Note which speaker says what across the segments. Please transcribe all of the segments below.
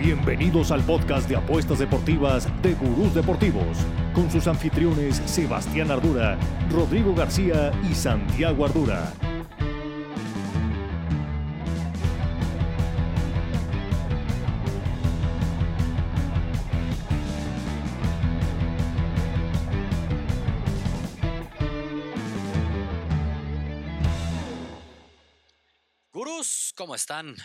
Speaker 1: Bienvenidos al podcast de apuestas deportivas de Gurús Deportivos, con sus anfitriones Sebastián Ardura, Rodrigo García y Santiago Ardura.
Speaker 2: Gurús, ¿cómo están?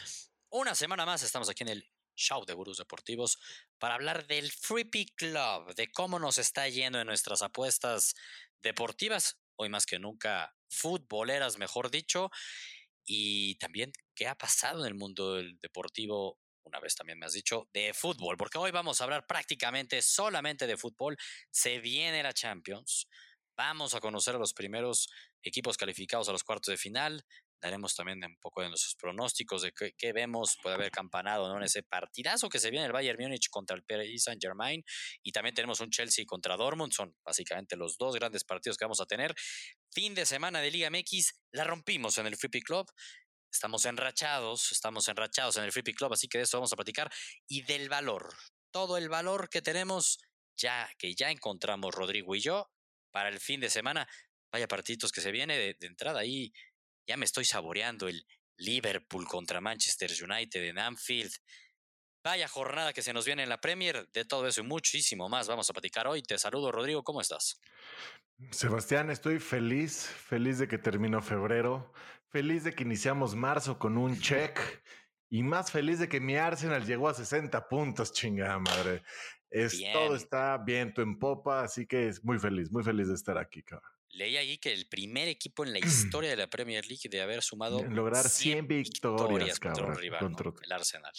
Speaker 2: Una semana más estamos aquí en el show de Gurús Deportivos para hablar del Free Pick Club, de cómo nos está yendo en nuestras apuestas deportivas, hoy más que nunca futboleras, mejor dicho, y también qué ha pasado en el mundo del deportivo. Una vez también me has dicho de fútbol, porque hoy vamos a hablar prácticamente solamente de fútbol. Se viene la Champions. Vamos a conocer a los primeros equipos calificados a los cuartos de final daremos también un poco de nuestros pronósticos de qué, vemos, puede haber campanado ¿no? en ese partidazo que se viene el Bayern Múnich contra el Paris Saint Germain y también tenemos un Chelsea contra Dortmund, son básicamente los dos grandes partidos que vamos a tener. Fin de semana de Liga MX, la rompimos en el Free Club. Estamos enrachados, estamos enrachados en el Free Club, así que de eso vamos a platicar y del valor, todo el valor que tenemos ya que ya encontramos Rodrigo y yo para el fin de semana. Vaya partiditos que se viene de, de entrada ahí ya me estoy saboreando el Liverpool contra Manchester United en Anfield. Vaya jornada que se nos viene en la Premier. De todo eso y muchísimo más vamos a platicar hoy. Te saludo, Rodrigo. ¿Cómo estás?
Speaker 3: Sebastián, estoy feliz, feliz de que terminó febrero, feliz de que iniciamos marzo con un check y más feliz de que mi Arsenal llegó a 60 puntos, chingada madre. Es, todo está viento en popa, así que es muy feliz, muy feliz de estar aquí, cabrón.
Speaker 2: Leí ahí que el primer equipo en la historia de la Premier League de haber sumado
Speaker 3: lograr 100, victorias, contra un
Speaker 2: rival, el Arsenal.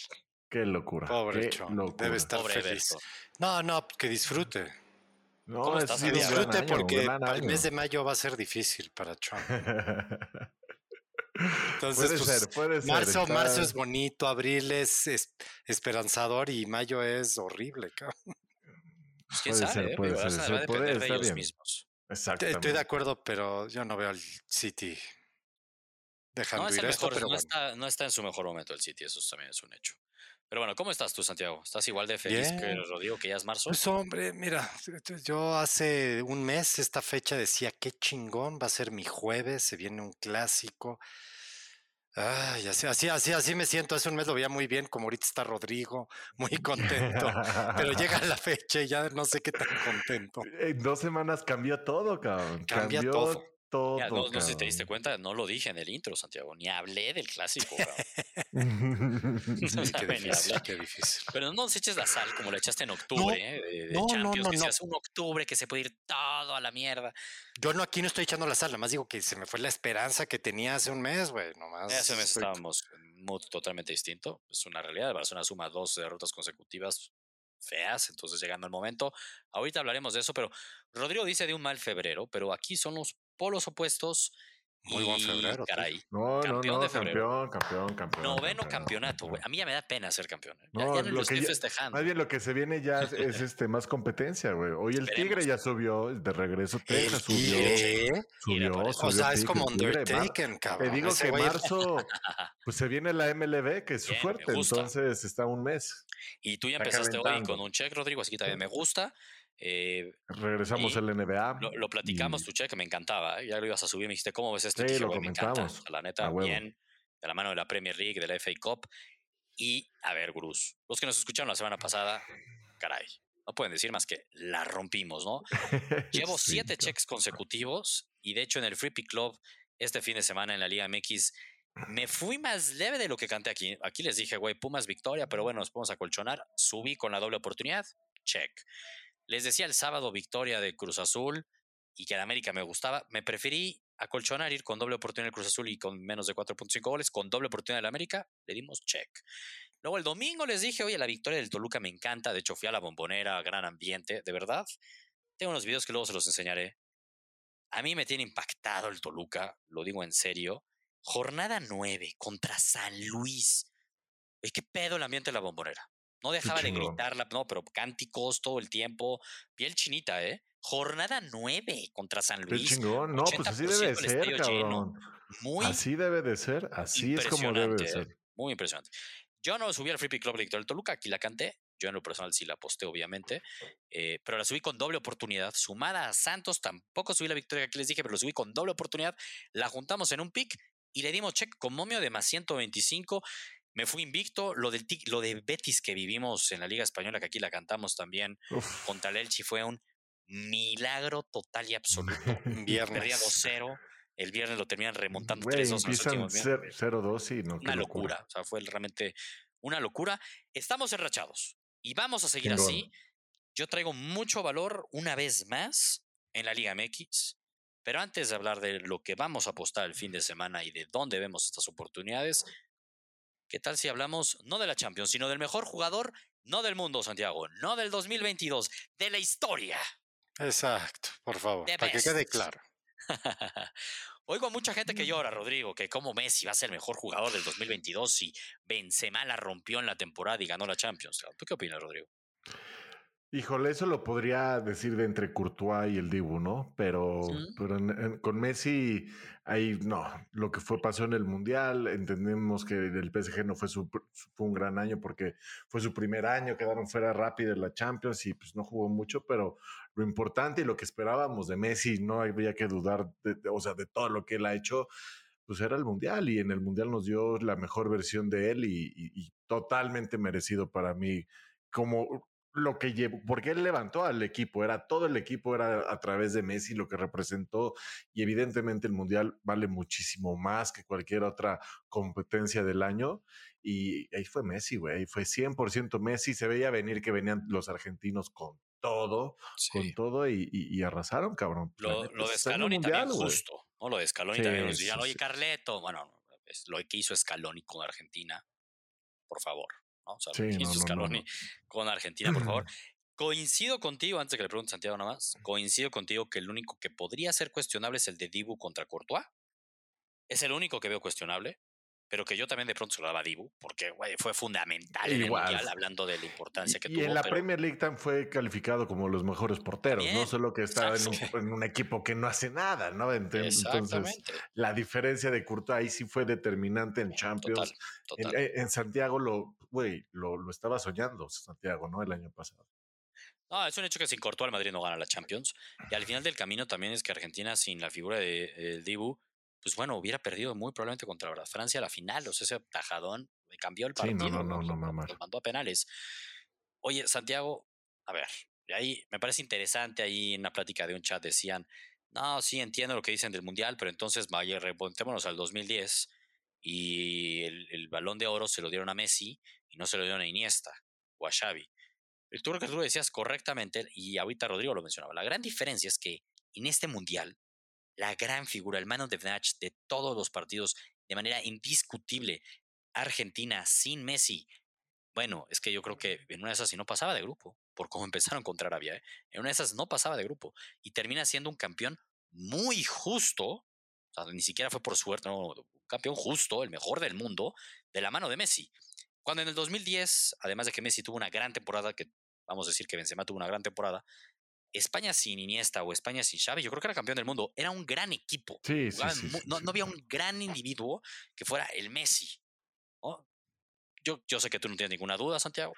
Speaker 3: Qué locura.
Speaker 4: Pobre qué Debe estar feliz. No, no, que disfrute.
Speaker 3: No,
Speaker 4: estás, que disfrute porque el mes de mayo va a ser difícil para Trump.
Speaker 3: Entonces, puede pues, ser, puede ser.
Speaker 4: Marzo, marzo es bonito, abril es, esperanzador y mayo es horrible,
Speaker 2: cabrón. Pues quién puede sabe, ser, puede ser, va a depender de ellos mismos.
Speaker 4: Estoy de acuerdo, pero yo no veo al City dejando
Speaker 2: no
Speaker 4: ir esto, pero
Speaker 2: no, está, no está en su mejor momento el City, eso también es un hecho. Pero bueno, ¿cómo estás tú, Santiago? ¿Estás igual de feliz que Rodrigo, que ya es marzo?
Speaker 4: Pues hombre, mira, yo hace un mes esta fecha decía, qué chingón, va a ser mi jueves, se viene un clásico. Ay, así, así, así, así me siento. Hace un mes lo veía muy bien, como ahorita está Rodrigo, muy contento. pero llega la fecha y ya no sé qué tan contento.
Speaker 3: En dos semanas cambió todo, cabrón.
Speaker 4: Cambia todo todo.
Speaker 2: no, sé si te diste cuenta, no lo dije en el intro, Santiago, ni hablé del clásico.
Speaker 4: qué, difícil,
Speaker 2: Pero no nos eches la sal como la echaste en octubre, ¿eh? de, no, Champions, que un octubre que se puede ir todo a la mierda.
Speaker 4: Yo no aquí no estoy echando la sal, nada más digo que se me fue la esperanza que tenía hace un mes, güey.
Speaker 2: Hace un mes estábamos en totalmente distinto. Es una realidad. Barcelona suma dos derrotas consecutivas feas, entonces llegando el momento. Ahorita hablaremos de eso, pero Rodrigo dice de un mal febrero, pero aquí son los polos opuestos.
Speaker 4: Muy buen febrero.
Speaker 2: Caray.
Speaker 3: No, campeón no, no, de campeón, campeón, campeón.
Speaker 2: Noveno campeonato, güey. A mí ya me da pena ser campeón. ¿eh? No, ya, no lo, estoy festejando.
Speaker 3: Más bien lo que se viene ya es, este más competencia, güey. Hoy el Tigre ya subió de regreso. Texas subió. Subió,
Speaker 4: O sea, es como Undertaken, cabrón.
Speaker 3: Te digo que marzo, pues se viene la MLB, que es su fuerte. Entonces está un mes.
Speaker 2: Y tú ya empezaste hoy con un check, Rodrigo, así que también me gusta.
Speaker 3: Eh, Regresamos al NBA.
Speaker 2: Lo, platicamos, tu cheque me encantaba. ¿eh? Ya lo ibas a subir, me dijiste, ¿cómo ves esto? Sí, lo me encanta. La neta, bien. De la mano de la Premier League, de la FA Cup. Y, a ver, Gurús, los que nos escucharon la semana pasada, caray, no pueden decir más que la rompimos, ¿no? Llevo siete checks consecutivos y, de hecho, en el Free Pick Club, este fin de semana en la Liga MX, me fui más leve de lo que canté aquí. Aquí les dije, güey, Pumas victoria, pero bueno, nos podemos acolchonar. Subí con la doble oportunidad, check. Les decía el sábado victoria de Cruz Azul y que en América me gustaba. Me preferí acolchonar, ir con doble oportunidad del Cruz Azul y con menos de 4.5 goles, con doble oportunidad del América, le dimos check. Luego el domingo les dije, oye, la victoria del Toluca me encanta, de hecho fui a la bombonera, gran ambiente, de verdad. Tengo unos videos que luego se los enseñaré. A mí me tiene impactado el Toluca, lo digo en serio. Jornada 9 contra San Luis. ¿Qué pedo el ambiente de la bombonera? No dejaba de gritarla, no, pero cánticos todo el tiempo. Piel chinita, ¿eh? Jornada 9 contra San Luis.
Speaker 3: Qué chingón. No, pues así debe de ser, cabrón. Muy así debe de ser. Así es como debe de ¿eh? ser.
Speaker 2: Muy impresionante. Yo no subí al Free Pick Club de Victoria del Toluca, aquí la canté. Yo en lo personal sí la posté, obviamente. eh, pero la subí con doble oportunidad. Sumada a Santos, tampoco subí la victoria que aquí les dije, pero la subí con doble oportunidad. La juntamos en un pick y le dimos check con momio de más 125. Me fui invicto. Lo, del lo de Betis que vivimos en la Liga Española, que aquí la cantamos también,
Speaker 3: Uf.
Speaker 2: contra el Elche fue un milagro total y absoluto. Perdía
Speaker 4: Viernes.
Speaker 2: 2-0. El viernes lo terminan remontando
Speaker 3: Güey,
Speaker 2: 3-2 en los
Speaker 3: empiezan
Speaker 2: últimos minutos.
Speaker 3: 0-2 y no.
Speaker 2: Una locura. O sea, fue realmente una locura. Estamos enrachados y vamos a seguir así. Yo traigo mucho valor una vez más en la Liga MX. Pero antes de hablar de lo que vamos a apostar el fin de semana y de dónde vemos estas oportunidades, ¿qué tal si hablamos no de la Champions, sino del mejor jugador, no del mundo, Santiago, no del 2022, de la historia?
Speaker 4: Exacto, por favor,
Speaker 2: The
Speaker 4: para que quede claro.
Speaker 2: Oigo a mucha gente que llora, Rodrigo, que como Messi va a ser el mejor jugador del 2022 si Benzema la rompió en la temporada y ganó la Champions. ¿Tú qué opinas, Rodrigo?
Speaker 3: Híjole, eso lo podría decir de entre Courtois y el Dibu, ¿no? Pero,
Speaker 2: Sí.
Speaker 3: pero en- en- con Messi, ahí no. Lo que fue pasó en el Mundial, entendemos que el PSG no fue, su, fue un gran año porque fue su primer año, quedaron fuera rápido en la Champions y pues no jugó mucho, pero lo importante y lo que esperábamos de Messi, no había que dudar, de, de- o sea, de todo lo que él ha hecho, pues era el Mundial y en el Mundial nos dio la mejor versión de él y, y- y totalmente merecido para mí como lo que llevó, porque él levantó al equipo, era todo el equipo, era a través de Messi lo que representó y evidentemente el Mundial vale muchísimo más que cualquier otra competencia del año y ahí fue Messi, güey, fue 100% Messi, se veía venir que venían los argentinos con todo, con todo y, y- y arrasaron, cabrón.
Speaker 2: Lo, lo de Scaloni también justo, ¿no? Lo de Scaloni
Speaker 3: Sí,
Speaker 2: también nos decían,
Speaker 3: sí,
Speaker 2: oye. Carleto, bueno, es lo que hizo Scaloni con Argentina, por favor, Scaloni
Speaker 3: no.
Speaker 2: con Argentina, por favor. Coincido contigo, antes de que le pregunte Santiago nada más, coincido contigo que el único que podría ser cuestionable es el de Dibu contra Courtois. Es el único que veo cuestionable, pero que yo también de pronto se lo daba a Dibu, porque güey, fue fundamental en el
Speaker 3: Igual.
Speaker 2: Mundial, hablando de la importancia que
Speaker 3: Y, y
Speaker 2: tuvo.
Speaker 3: en la
Speaker 2: pero-
Speaker 3: Premier League también fue calificado como los mejores porteros, no solo que estaba en un,
Speaker 2: exacto.
Speaker 3: en un equipo que no hace nada, ¿no? Ent- Entonces, la diferencia de Courtois ahí sí fue determinante en Champions.
Speaker 2: Total,
Speaker 3: En,
Speaker 2: total.
Speaker 3: eh, en Santiago lo, güey, lo, lo estaba soñando Santiago, ¿no? El año pasado.
Speaker 2: No, es un hecho que sin Courtois el Madrid no gana la Champions. Y al final del camino también es que Argentina, sin la figura de eh, Dibu, pues bueno, hubiera perdido muy probablemente contra Francia la final. O sea, ese tajadón cambió el
Speaker 3: Sí, no,
Speaker 2: partido.
Speaker 3: no, no, no,
Speaker 2: los-
Speaker 3: mamar.
Speaker 2: los mandó a penales. Oye, Santiago, a ver, ahí me parece interesante ahí en una plática de un chat decían, no, sí entiendo lo que dicen del Mundial, pero entonces vaya, remontémonos al 2010 y el, el balón de oro se lo dieron a Messi y no se lo dieron a Iniesta o a Xavi. El tú creo que tú lo decías correctamente y ahorita Rodrigo lo mencionaba. La gran diferencia es que en este mundial, la gran figura, el man of the match de todos los partidos, de manera indiscutible, Argentina sin Messi. Bueno, es que yo creo que en una de esas sí no pasaba de grupo, por cómo empezaron contra Arabia. ¿eh? En una de esas no pasaba de grupo y termina siendo un campeón muy justo. O sea, ni siquiera fue por suerte, un campeón justo, el mejor del mundo, de la mano de Messi. Cuando en el 2010, además de que Messi tuvo una gran temporada, que vamos a decir que Benzema tuvo una gran temporada, España sin Iniesta o España sin Xavi, yo creo que era campeón del mundo. Era un gran equipo.
Speaker 3: Sí, sí, sí,
Speaker 2: no, había un gran individuo que fuera el Messi. ¿no? Yo, yo sé que tú no tienes ninguna duda, Santiago.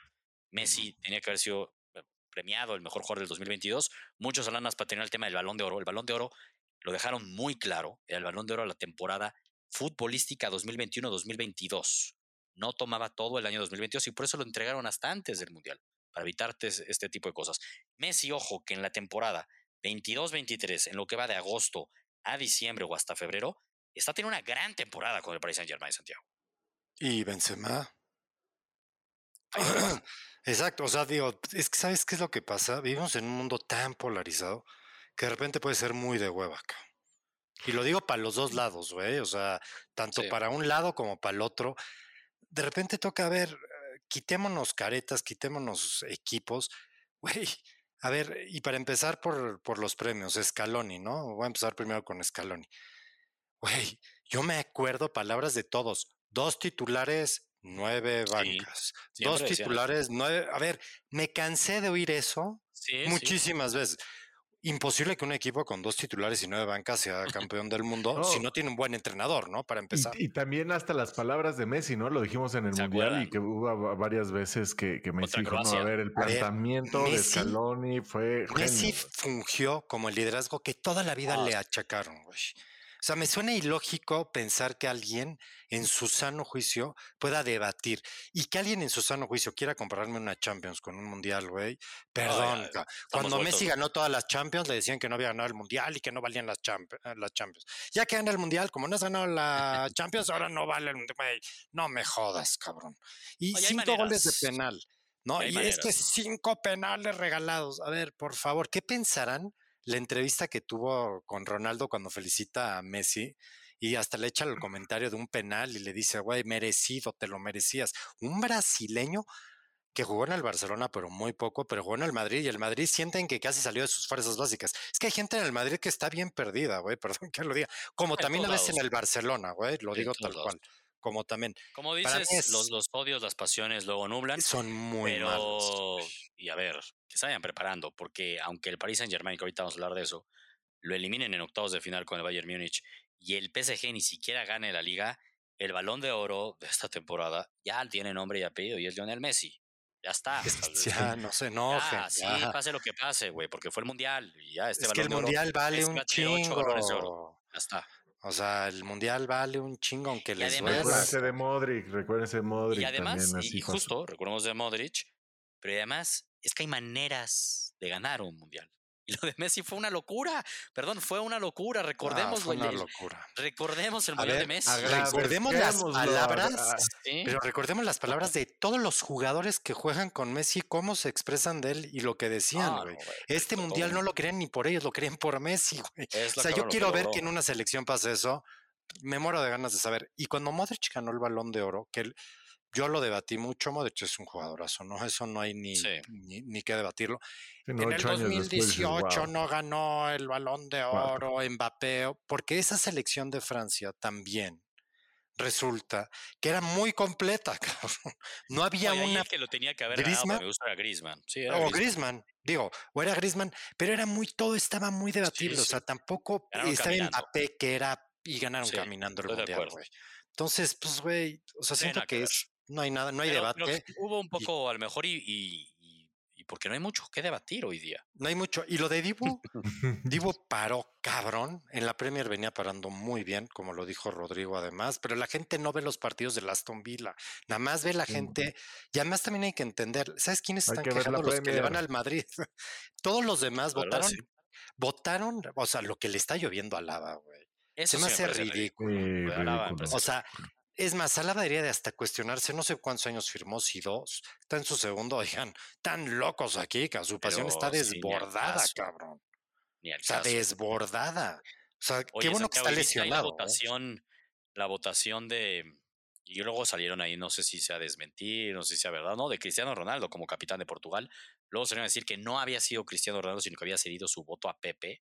Speaker 2: Messi tenía que haber sido eh, premiado el mejor jugador del 2022. Muchos hablan para tener el tema del balón de oro. El balón de oro lo dejaron muy claro. Era el balón de oro a la temporada futbolística 2021-2022. No tomaba todo el año 2022 y por eso lo entregaron hasta antes del Mundial, para evitarte es- este tipo de cosas. Messi, ojo, que en la temporada 22-23, en lo que va de agosto a diciembre o hasta febrero, está teniendo una gran temporada con el Paris Saint Germain, Santiago.
Speaker 4: Y Benzema. Exacto, o sea, digo, es que ¿sabes qué es lo que pasa? Vivimos en un mundo tan polarizado que de repente puede ser muy de hueva. cabrón. Y lo digo para los dos lados, güey, o sea, tanto
Speaker 2: Sí.
Speaker 4: para un lado como para el otro. De repente toca ver, quitémonos caretas, quitémonos equipos, güey. A ver, y para empezar por, por los premios, Scaloni, ¿no? Voy a empezar primero con Scaloni. Güey, yo me acuerdo palabras de todos. Dos titulares, nueve
Speaker 2: Sí,
Speaker 4: bancas. Dos titulares, nueve. A ver, me cansé de oír eso
Speaker 2: Sí, sí.
Speaker 4: muchísimas veces. Imposible que un equipo con dos titulares y nueve bancas sea campeón del mundo si no tiene un buen entrenador, ¿no? Para empezar.
Speaker 3: Y, también hasta las palabras de Messi, ¿no? Lo dijimos en el Mundial y que hubo varias veces que, que Messi dijo, no, a ver, el planteamiento de Scaloni fue
Speaker 4: Messi fungió como el liderazgo que toda la vida le achacaron, güey. O sea, me suena ilógico pensar que alguien en su sano juicio pueda debatir y que alguien en su sano juicio quiera comprarme una Champions con un Mundial, güey. Perdón. cuando Messi ganó todas las Champions, le decían que no había ganado el Mundial y que no valían las, eh, las Champions. Ya que gana el Mundial, como no has ganado la Champions, ahora no vale el Mundial. No me jodas, cabrón. Y cinco goles de penal. ¿no? Y es que cinco penales regalados. A ver, por favor, ¿qué pensarán? La entrevista que tuvo con Ronaldo cuando felicita a Messi y hasta le echa el comentario de un penal y le dice, güey, merecido, te lo merecías. Un brasileño que jugó en el Barcelona, pero muy poco, pero jugó en el Madrid y el Madrid sienten que casi salió de sus fuerzas básicas. Es que hay gente en el Madrid que está bien perdida, güey, perdón que lo diga. Como también a veces en el Barcelona, güey, lo digo tal cual. Como también.
Speaker 2: Como dices, los, los, odios, las pasiones luego nublan.
Speaker 4: Son muy malos.
Speaker 2: Y a ver, que se vayan preparando, porque aunque el Paris Saint Germain, que ahorita vamos a hablar de eso, lo eliminen en octavos de final con el Bayern Múnich y el PSG ni siquiera gane la liga, el balón de oro de esta temporada ya tiene nombre y apellido y es Lionel Messi. Ya está.
Speaker 4: Ya, no se enoje.
Speaker 2: sí, pase lo que pase, güey, porque fue el mundial y ya este
Speaker 4: es que el mundial vale un chingo.
Speaker 2: Ya está.
Speaker 4: O sea, el mundial vale un chingo aunque les
Speaker 3: además, Recuérdense de Modric, recuérdense de Modric.
Speaker 2: Y además, y, justo, recordemos de Modric, pero además es que hay maneras de ganar un mundial. Y lo de Messi fue una locura. Perdón, fue una locura. Recordemos,
Speaker 4: fue una locura.
Speaker 2: Recordemos el mundial de Messi.
Speaker 4: Recordemos las palabras, pero recordemos las palabras de todos los jugadores que juegan con Messi, cómo se expresan de él y lo que decían, güey. este mundial no lo creen ni por ellos, lo creen por Messi, güey. O sea, yo quiero ver que en una selección pase eso. Me muero de ganas de saber. Y cuando Modric ganó el balón de oro, que él yo lo debatí mucho, Modric es un jugadorazo, ¿no? Eso no hay ni, ni, que debatirlo. en el 2018 no ganó el balón de oro, Mbappé, porque esa selección de Francia también resulta que era muy completa, cabrón. No había una.
Speaker 2: que lo tenía que haber Griezmann, Griezmann.
Speaker 4: o Griezmann. digo, o era Griezmann, pero era muy, todo estaba muy debatible. O sea, tampoco estaba Mbappé que era y ganaron caminando el mundial, güey. Entonces, pues, güey, o sea, siento que es no hay nada, no hay debate.
Speaker 2: hubo un poco, a lo mejor, y, y, porque no hay mucho que debatir hoy día.
Speaker 4: No hay mucho. Y lo de Divo, Divo paró cabrón. En la Premier venía parando muy bien, como lo dijo Rodrigo además, pero la gente no ve los partidos de Aston Villa. Nada más ve la gente. Y además también hay que entender, ¿sabes quiénes están quejando? Los que le van al Madrid. Todos los demás votaron, votaron, o sea, lo que le está lloviendo a Lava, güey. Eso se me hace ridículo. O sea, es más, Alaba debería de hasta cuestionarse, no sé cuántos años firmó, si dos, está en su segundo, oigan, tan locos aquí, que su pasión está desbordada, cabrón. está desbordada. O sea, qué bueno que está lesionado.
Speaker 2: La ¿eh? votación, la votación de. Y luego salieron ahí, no sé si sea desmentir, no sé si sea verdad, ¿no? De Cristiano Ronaldo como capitán de Portugal. Luego salieron a decir que no había sido Cristiano Ronaldo, sino que había cedido su voto a Pepe.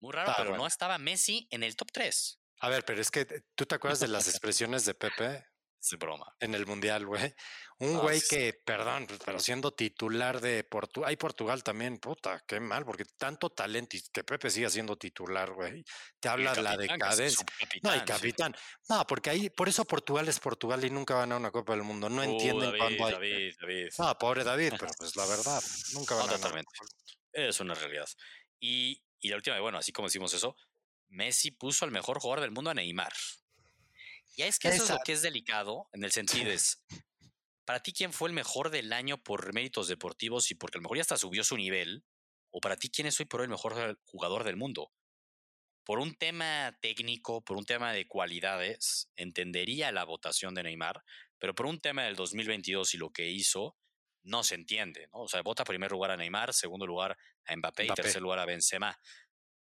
Speaker 2: Muy raro, pero no estaba Messi en el top 3.
Speaker 4: A ver, pero es que tú te acuerdas de las expresiones de Pepe
Speaker 2: es broma.
Speaker 4: En el Mundial, güey. Un güey que, perdón, pues, pero siendo titular de Portugal, hay Portugal también, puta, qué mal, porque tanto talento y que Pepe siga siendo titular, güey. Te habla de la decadencia. No, hay capitán. No, porque ahí, por eso Portugal es Portugal y nunca van a una Copa del Mundo. No uh, entienden cuándo hay.
Speaker 2: David, David.
Speaker 4: No, pobre David, pero pues la verdad, nunca van a totalmente.
Speaker 2: Es una realidad. Y, y la última, bueno, así como decimos eso, Messi puso al mejor jugador del mundo a Neymar. Y es que eso es lo que es delicado, en el sentido es, para ti, ¿quién fue el mejor del año por méritos deportivos y porque a lo mejor ya hasta subió su nivel? ¿O para ti, quién es hoy por hoy el mejor jugador del mundo? Por un tema técnico, por un tema de cualidades, entendería la votación de Neymar, pero por un tema del 2022 y lo que hizo, no se entiende, ¿no? O sea, vota primer lugar a Neymar, segundo lugar a Mbappé, y tercer lugar a Benzema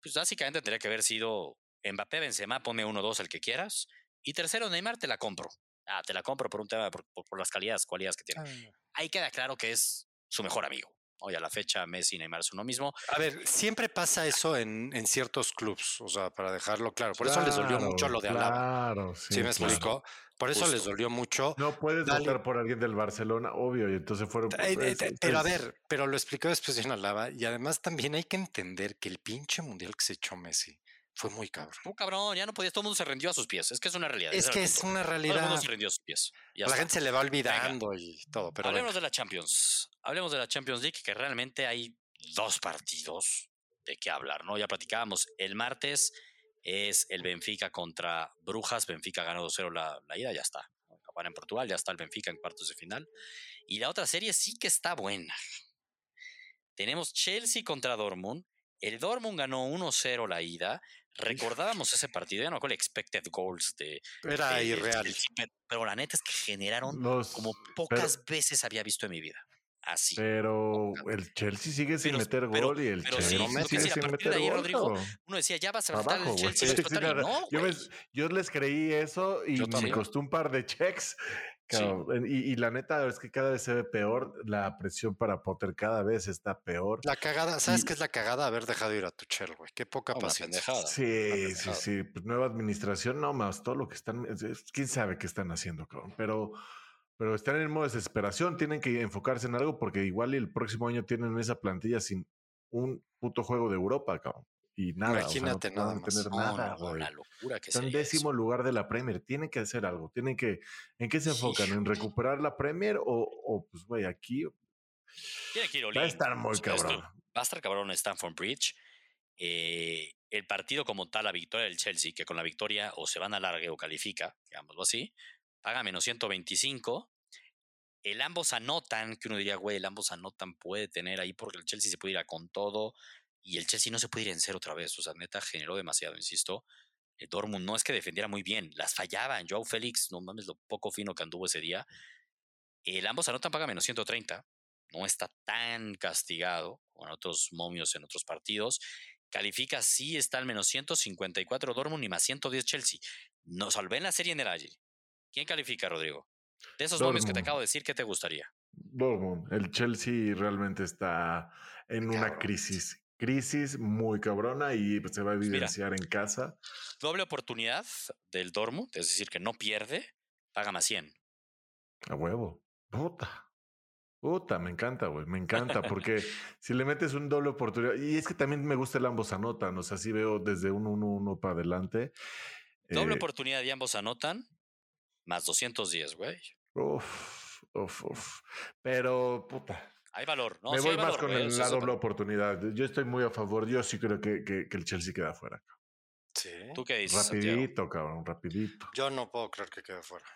Speaker 2: pues básicamente tendría que haber sido Mbappé, Benzema, ponme uno, dos, el que quieras. Y tercero, Neymar, te la compro. Ah, te la compro por un tema, por, las calidades, cualidades que tiene. Ah. Ahí queda claro que es su mejor amigo. Hoy a la fecha Messi y Neymar son lo mismo.
Speaker 4: A ver, siempre pasa eso en, en ciertos clubs, o sea, para dejarlo claro. Por eso les dolió mucho lo de Alaba.
Speaker 3: Claro, sí.
Speaker 4: ¿Sí me
Speaker 3: claro.
Speaker 4: explicó? Por eso les dolió mucho.
Speaker 3: No puedes
Speaker 4: Dale.
Speaker 3: votar por alguien del Barcelona, obvio, y entonces fueron.
Speaker 4: Eh, eh,
Speaker 3: es-
Speaker 4: eh, pero a ver, pero lo explicó después de Alaba y además también hay que entender que el pinche mundial que se echó Messi fue muy cabrón.
Speaker 2: Un cabrón, ya no podía, todo el mundo se rindió a sus pies. Es que es una realidad.
Speaker 4: Es que es una
Speaker 2: Todo el
Speaker 4: realidad.
Speaker 2: mundo se rindió a sus pies. Ya
Speaker 4: la
Speaker 2: está.
Speaker 4: gente se le va olvidando y todo, pero
Speaker 2: Hablemos
Speaker 4: venga.
Speaker 2: de la Champions. Hablemos de la Champions League, que realmente hay dos partidos de qué hablar, ¿no? Ya platicábamos. El martes es el Benfica contra Brujas. Benfica ganó 2-0 la, la ida, ya está. Van en Portugal, ya está el Benfica en cuartos de final. Y la otra serie sí que está buena. Tenemos Chelsea contra Dortmund. El Dortmund ganó 1-0 la ida. Recordábamos ese partido, ya no con expected goals de,
Speaker 4: Era
Speaker 2: de
Speaker 4: irreal.
Speaker 2: Chelsea, pero- pero la neta es que generaron
Speaker 3: los-
Speaker 2: como
Speaker 3: pero-
Speaker 2: pocas veces había visto en mi vida. Así.
Speaker 3: Pero el Chelsea sigue sin
Speaker 2: Pero-
Speaker 3: meter
Speaker 2: pero-
Speaker 3: gol y el
Speaker 2: pero
Speaker 3: Chelsea
Speaker 2: sí,
Speaker 3: sigue sin
Speaker 2: de
Speaker 3: meter
Speaker 2: ahí,
Speaker 3: gol.
Speaker 2: Rodrigo. Uno decía, ya vas a enfrentar
Speaker 3: güey.
Speaker 2: Chelsea.
Speaker 3: Sí, sí,
Speaker 2: explotar", y
Speaker 3: nada.
Speaker 2: no,
Speaker 3: yo, ves- yo les creí eso y
Speaker 2: Yo
Speaker 3: me
Speaker 2: también.
Speaker 3: costó un par de checks. Cabrón. Y, y la neta es que cada vez se ve peor. La presión para Potter cada vez está peor.
Speaker 4: La cagada, ¿sabes
Speaker 3: Y-
Speaker 4: qué es la cagada? Haber dejado ir a Tuchel, güey. Qué poca paciencia.
Speaker 2: pendejada.
Speaker 3: Sí, sí, sí. Pues nueva administración, no más. Todo lo que están. es- es- Quién sabe qué están haciendo, cabrón. Pero, pero están en modo desesperación. Tienen que enfocarse en algo porque igual el próximo año tienen esa plantilla sin un puto juego de Europa, cabrón. Y nada. o sea, no
Speaker 4: nada
Speaker 3: van a
Speaker 4: más.
Speaker 3: tener
Speaker 2: No,
Speaker 3: nada,
Speaker 2: no, la locura que
Speaker 3: Están
Speaker 2: sería
Speaker 3: décimo
Speaker 2: eso.
Speaker 3: lugar de la Premier. Tienen que hacer algo. Tienen que. ¿En qué se enfocan? ¿En recuperar la Premier o, o pues, güey, aquí
Speaker 2: Tiene que ir
Speaker 3: va a estar muy cabrón?
Speaker 2: Va a estar cabrón en Stamford Bridge. Eh, el partido como tal, la victoria del Chelsea, que con la victoria o se van a largue o califica, digámoslo así, paga menos 125. El ambos anotan, que uno diría, güey, el ambos anotan puede tener ahí porque el Chelsea se puede ir a con todo y el Chelsea no se puede ir en cero otra vez. O sea, neta, generó demasiado, insisto. El Dortmund no es que defendiera muy bien, las fallaban. Joao Félix, no mames lo poco fino que anduvo ese día. El ambos anotan paga menos 130 no está tan castigado como en otros momios en otros partidos. Califica, sí está al menos 154 Dortmund y más 110 Chelsea. No salvé en la serie en el Agile. ¿Quién califica, Rodrigo? De esos momios que te acabo de decir, ¿qué te gustaría?
Speaker 3: Dortmund. El Chelsea realmente está en una crisis. Crisis muy cabrona y pues, se va a
Speaker 2: mira.
Speaker 3: evidenciar en casa.
Speaker 2: Doble oportunidad del Dortmund, es decir, que no pierde, paga más 100.
Speaker 3: A huevo. Puta. Puta, me encanta, güey. Me encanta porque si le metes un doble oportunidad. Y es que también me gusta el ambos anotan. O sea, sí veo desde un 1-1 para adelante.
Speaker 2: Doble
Speaker 3: Eh,
Speaker 2: oportunidad y ambos anotan, más 210, güey.
Speaker 3: Uf, uf, uf. Pero, puta.
Speaker 2: Hay valor, ¿no?
Speaker 3: me
Speaker 2: Sí
Speaker 3: voy
Speaker 2: hay
Speaker 3: más
Speaker 2: valor,
Speaker 3: con
Speaker 2: güey,
Speaker 3: el- la doble oportunidad. Yo estoy muy a favor. Yo sí creo que, que- que el Chelsea queda fuera.
Speaker 2: ¿Eh?
Speaker 4: Sí.
Speaker 2: ¿Tú qué dices, Santiago?
Speaker 3: Rapidito, cabrón, rapidito.
Speaker 4: Yo no puedo creer que quede fuera.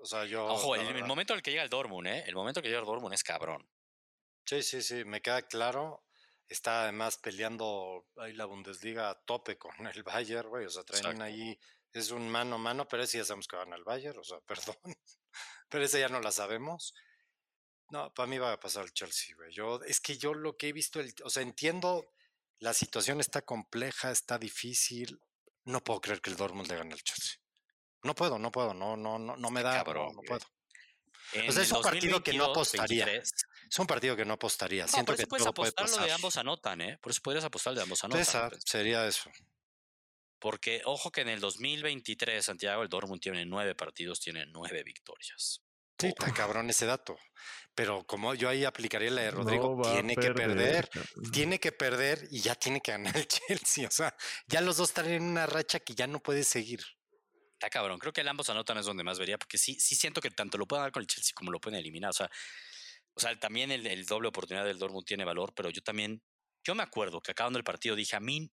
Speaker 4: O sea, yo.
Speaker 2: Ojo, el, momento en el que llega el Dortmund, ¿eh? El momento en que llega el Dortmund es cabrón.
Speaker 4: Sí, sí, sí, me queda claro. Está además peleando ahí la Bundesliga a tope con el Bayern, güey. O sea, traen
Speaker 2: Exacto.
Speaker 4: ahí. Es un mano a mano, pero ese ya sabemos que van al Bayern, o sea, perdón. Pero ese ya no la sabemos. No, para mí va a pasar el Chelsea, güey. Yo, es que yo lo que he visto, el, o sea, entiendo, la situación está compleja, está difícil. No puedo creer que el Dortmund le gane al Chelsea. No puedo, no puedo, no, no, no, no me da,
Speaker 2: cabrón,
Speaker 4: no, puedo. Sea, es un partido que no
Speaker 2: 2022,
Speaker 4: apostaría.
Speaker 2: 23,
Speaker 4: Es un partido que no apostaría.
Speaker 2: No,
Speaker 4: Siento
Speaker 2: por
Speaker 4: que
Speaker 2: eso puedes
Speaker 4: todo puede
Speaker 2: apostar lo de ambos anotan, ¿eh? Por eso podrías apostar de ambos anotan.
Speaker 4: Esa
Speaker 2: pues.
Speaker 4: sería eso.
Speaker 2: Porque, ojo que en el 2023, Santiago, el Dortmund tiene nueve partidos, tiene nueve victorias.
Speaker 4: Sí, está cabrón ese dato. Pero como yo ahí aplicaría la de Rodrigo,
Speaker 3: No
Speaker 4: tiene que perder. Tiene que perder y ya tiene que ganar el Chelsea. O sea, ya los dos están en una racha que ya no puede seguir.
Speaker 2: Está cabrón. Creo que el ambos anotan es donde más vería, porque sí, sí siento que tanto lo pueden dar con el Chelsea como lo pueden eliminar. O sea, o sea también el, el doble oportunidad del Dortmund tiene valor, pero yo también, yo me acuerdo que acabando el partido dije a mí,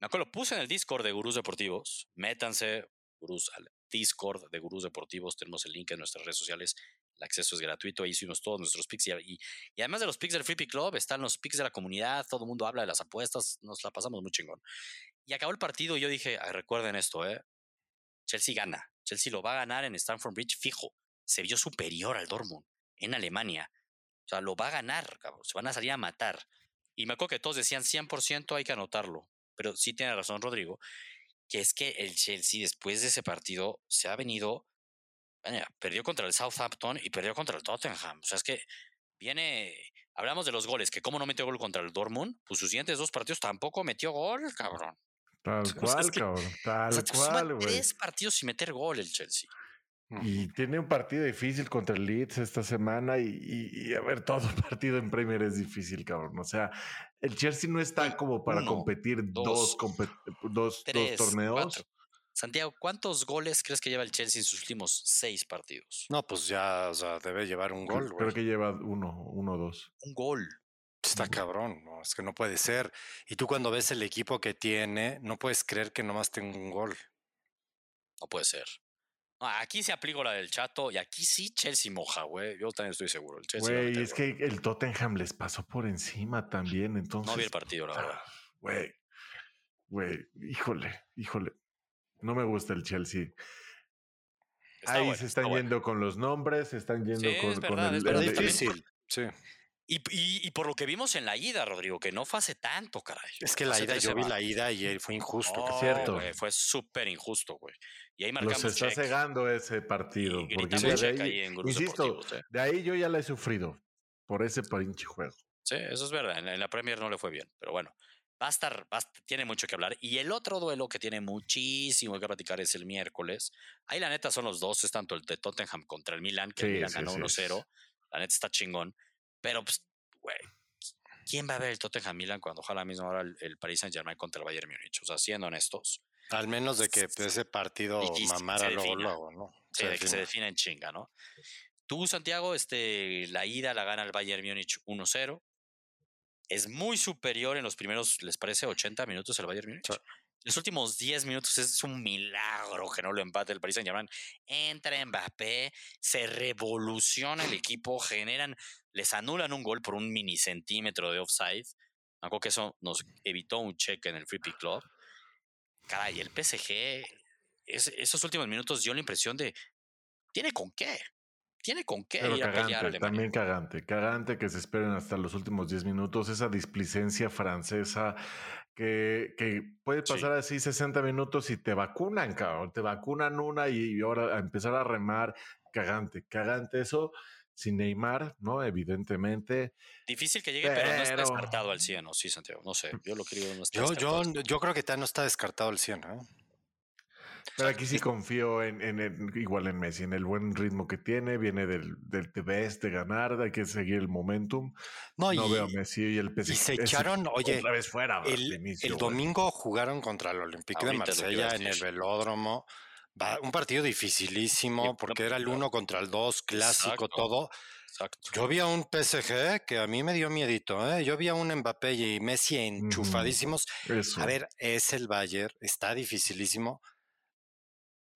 Speaker 2: me acuerdo, lo puse en el Discord de Gurús Deportivos, métanse, Gurús, Discord de Gurús Deportivos, tenemos el link en nuestras redes sociales, el acceso es gratuito, ahí subimos todos nuestros picks y, además de los picks del Free Club, están los picks de la comunidad, todo el mundo habla de las apuestas, nos la pasamos muy chingón. Y acabó el partido y yo dije, "Ay, recuerden esto, ¿eh? Chelsea gana. Chelsea lo va a ganar en Stamford Bridge fijo. Se vio superior al Dortmund en Alemania. O sea, lo va a ganar, cabrón. Se van a salir a matar. Y me acuerdo que todos decían 100% hay que anotarlo. Pero sí tiene razón Rodrigo, que es que el Chelsea después de ese partido se ha venido, perdió contra el Southampton y perdió contra el Tottenham. O sea, es que viene, hablamos de los goles, que cómo no metió gol contra el Dortmund, pues sus siguientes dos partidos tampoco metió gol, cabrón.
Speaker 3: Tal
Speaker 2: O sea,
Speaker 3: cual,
Speaker 2: es que-
Speaker 3: cabrón.
Speaker 2: O
Speaker 3: Tal
Speaker 2: sea,
Speaker 3: cual, güey.
Speaker 2: tres partidos sin meter gol el Chelsea.
Speaker 3: Y tiene un partido difícil contra el Leeds esta semana y, y- y, a ver, todo partido en Premier es difícil, cabrón. O sea, el Chelsea no está
Speaker 2: Uy,
Speaker 3: como para
Speaker 2: uno,
Speaker 3: competir
Speaker 2: dos,
Speaker 3: dos, compet- dos, dos
Speaker 2: Tres,
Speaker 3: torneos.
Speaker 2: cuatro. Santiago, ¿cuántos goles crees que lleva el Chelsea en sus últimos seis partidos?
Speaker 4: No, pues ya, o sea, debe llevar un gol.
Speaker 3: Creo que lleva uno, uno o dos.
Speaker 2: Un gol.
Speaker 4: Está cabrón, no, es que no puede ser. Y tú cuando ves el equipo que tiene, no puedes creer que nomás tenga un gol.
Speaker 2: No puede ser. Aquí se aplicó la del chato y aquí sí Chelsea moja, güey. Yo también estoy seguro. El Chelsea
Speaker 3: Güey,
Speaker 2: meter
Speaker 3: es que el Tottenham les pasó por encima también, entonces.
Speaker 2: No vi el partido, la verdad.
Speaker 3: ah, Güey, güey, híjole, híjole. No me gusta el Chelsea.
Speaker 2: Está
Speaker 3: Ahí
Speaker 2: bueno,
Speaker 3: se
Speaker 2: está
Speaker 3: están
Speaker 2: bueno.
Speaker 3: yendo con los nombres, se están yendo
Speaker 2: Sí,
Speaker 3: con,
Speaker 2: es
Speaker 3: con
Speaker 2: verdad,
Speaker 3: el,
Speaker 2: es
Speaker 4: Pero
Speaker 2: verdad,
Speaker 3: el-
Speaker 2: también
Speaker 4: difícil, sí.
Speaker 2: Y, y- y por lo que vimos en la ida, Rodrigo, que no fue hace tanto, caray.
Speaker 4: Es que la
Speaker 2: hace
Speaker 4: ida, yo vi la ida y eh, fue injusto. Que
Speaker 3: cierto.
Speaker 2: güey, fue súper injusto, güey. Y ahí
Speaker 3: Los
Speaker 2: marcamos
Speaker 3: está
Speaker 2: check.
Speaker 3: cegando ese partido.
Speaker 2: Y
Speaker 3: Porque de ahí,
Speaker 2: ahí en
Speaker 3: insisto,
Speaker 2: ¿eh?
Speaker 3: de ahí yo ya la he sufrido por ese pinche juego.
Speaker 2: Sí, eso es verdad. En la, en la Premier no le fue bien, pero bueno. Va a estar, va a tiene mucho que hablar. Y el otro duelo que tiene muchísimo que platicar es el miércoles. Ahí la neta son los dos, es tanto el de Tottenham contra el Milan, que el
Speaker 3: Sí,
Speaker 2: Milan
Speaker 3: sí,
Speaker 2: ganó
Speaker 3: sí,
Speaker 2: 1-0. La neta está chingón. Pero, pues, güey, ¿quién va a ver el Tottenham Milan cuando ojalá mismo ahora el, el Paris Saint Germain contra el Bayern Múnich? O sea, siendo honestos,
Speaker 4: Al menos de que ese partido
Speaker 2: Difícil,
Speaker 4: mamara luego, luego, ¿no? Se
Speaker 2: de que se
Speaker 4: defina.
Speaker 2: define en chinga, ¿no? Tú, Santiago, este, la ida la gana el Bayern Múnich 1-0. Es muy superior en los primeros, ¿les parece? 80 minutos el Bayern Múnich.
Speaker 4: Sí.
Speaker 2: Los últimos 10 minutos es un milagro que no lo empate el Paris Saint Germain. Entra Mbappé, se revoluciona el equipo, generan, les anulan un gol por un mini centímetro de offside. Me acuerdo que eso nos evitó un check en el Free Pick Club. Caray, el PSG, es- esos últimos minutos dio la impresión de, ¿tiene con qué? ¿Tiene con qué
Speaker 3: Pero
Speaker 2: ir a pelear a
Speaker 3: cagante, también cagante. Cagante que se esperen hasta los últimos 10 minutos. Esa displicencia francesa que, que puede
Speaker 2: Sí.
Speaker 3: pasar así 60 minutos y te vacunan, cabrón. Te vacunan una y, y ahora a empezar a remar. Cagante, cagante eso. Sin Neymar, ¿no? Evidentemente.
Speaker 2: Difícil que llegue, pero, no está
Speaker 3: Pero-
Speaker 2: descartado al 100, ¿no? Sí, Santiago, no sé. Yo lo creo, no está
Speaker 4: Yo,
Speaker 2: descartado.
Speaker 4: yo, yo creo que ya no está descartado el 100, ¿eh?
Speaker 3: Pero aquí sí confío en, en- en- igual en Messi, en el buen ritmo que tiene, viene del, del Best de ganar, hay que seguir el momentum.
Speaker 4: No,
Speaker 3: No
Speaker 4: y,
Speaker 3: veo a Messi y el PSG.
Speaker 4: y se
Speaker 3: ese
Speaker 4: echaron, oye,
Speaker 3: otra vez fuera
Speaker 4: el,
Speaker 3: inicio,
Speaker 4: el domingo jugaron contra el Olympique de
Speaker 2: Ahorita
Speaker 4: Marsella en el velódromo. Un partido dificilísimo porque era el uno contra el dos, clásico,
Speaker 2: Exacto.
Speaker 4: todo.
Speaker 2: Exacto.
Speaker 4: Yo vi a un PSG que a mí me dio miedito, ¿eh? Yo vi a un Mbappé y Messi enchufadísimos.
Speaker 3: Eso.
Speaker 4: A ver, es el Bayern, está dificilísimo.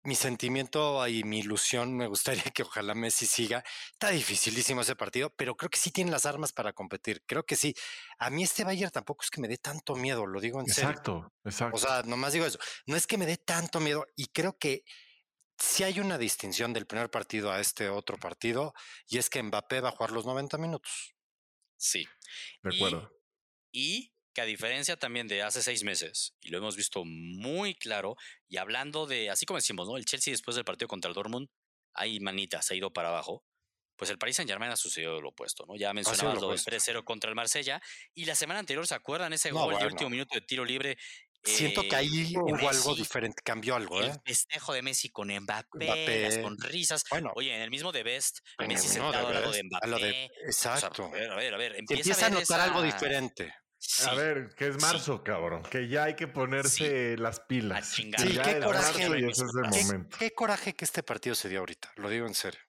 Speaker 4: Mi sentimiento y mi ilusión, me gustaría que ojalá Messi siga. Está dificilísimo ese partido, pero creo que sí tiene las armas para competir. Creo que sí. A mí este Bayern tampoco es que me dé tanto miedo, lo digo en serio.
Speaker 3: Exacto, exacto.
Speaker 4: O sea, nomás digo eso. No es que me dé tanto miedo y creo que sí hay una distinción del primer partido a este otro partido y es que Mbappé va a jugar los 90 minutos.
Speaker 2: Sí.
Speaker 3: de
Speaker 2: y-
Speaker 3: acuerdo.
Speaker 2: Y que a diferencia también de hace seis meses, y lo hemos visto muy claro, y hablando de, así como decimos, ¿no? El Chelsea después del partido contra el Dortmund, ahí manita, se ha ido para abajo. Pues el Paris Saint Germain ha sucedido lo opuesto, ¿no? Ya mencionabas
Speaker 4: lo
Speaker 2: del
Speaker 4: opuesto.
Speaker 2: 3-0 contra el Marsella. Y la semana anterior, ¿se acuerdan ese
Speaker 4: No,
Speaker 2: gol de
Speaker 4: bueno.
Speaker 2: último minuto de tiro libre?
Speaker 4: Siento que
Speaker 2: eh,
Speaker 4: ahí
Speaker 2: de
Speaker 4: hubo algo
Speaker 2: Messi,
Speaker 4: diferente, cambió algo, ¿eh?
Speaker 2: El festejo de Messi con Mbappé,
Speaker 4: Mbappé.
Speaker 2: las sonrisas.
Speaker 4: Bueno,
Speaker 2: Oye, en el mismo de Best, Messi
Speaker 4: de
Speaker 2: sentado al lado de Mbappé.
Speaker 4: a lo de-
Speaker 2: O sea,
Speaker 4: exacto.
Speaker 2: a ver, a ver, a ver. Empieza,
Speaker 4: empieza a
Speaker 2: ver
Speaker 4: notar algo
Speaker 2: esa-
Speaker 4: diferente.
Speaker 2: Sí,
Speaker 3: A ver, que es
Speaker 2: sí.
Speaker 3: marzo, cabrón. Que ya hay que ponerse las pilas.
Speaker 4: Sí,
Speaker 3: ya
Speaker 4: qué
Speaker 3: es
Speaker 4: coraje.
Speaker 3: marzo y ese es el
Speaker 4: ¿Qué,
Speaker 3: momento.
Speaker 4: qué coraje que este partido se dio ahorita, lo digo en serio.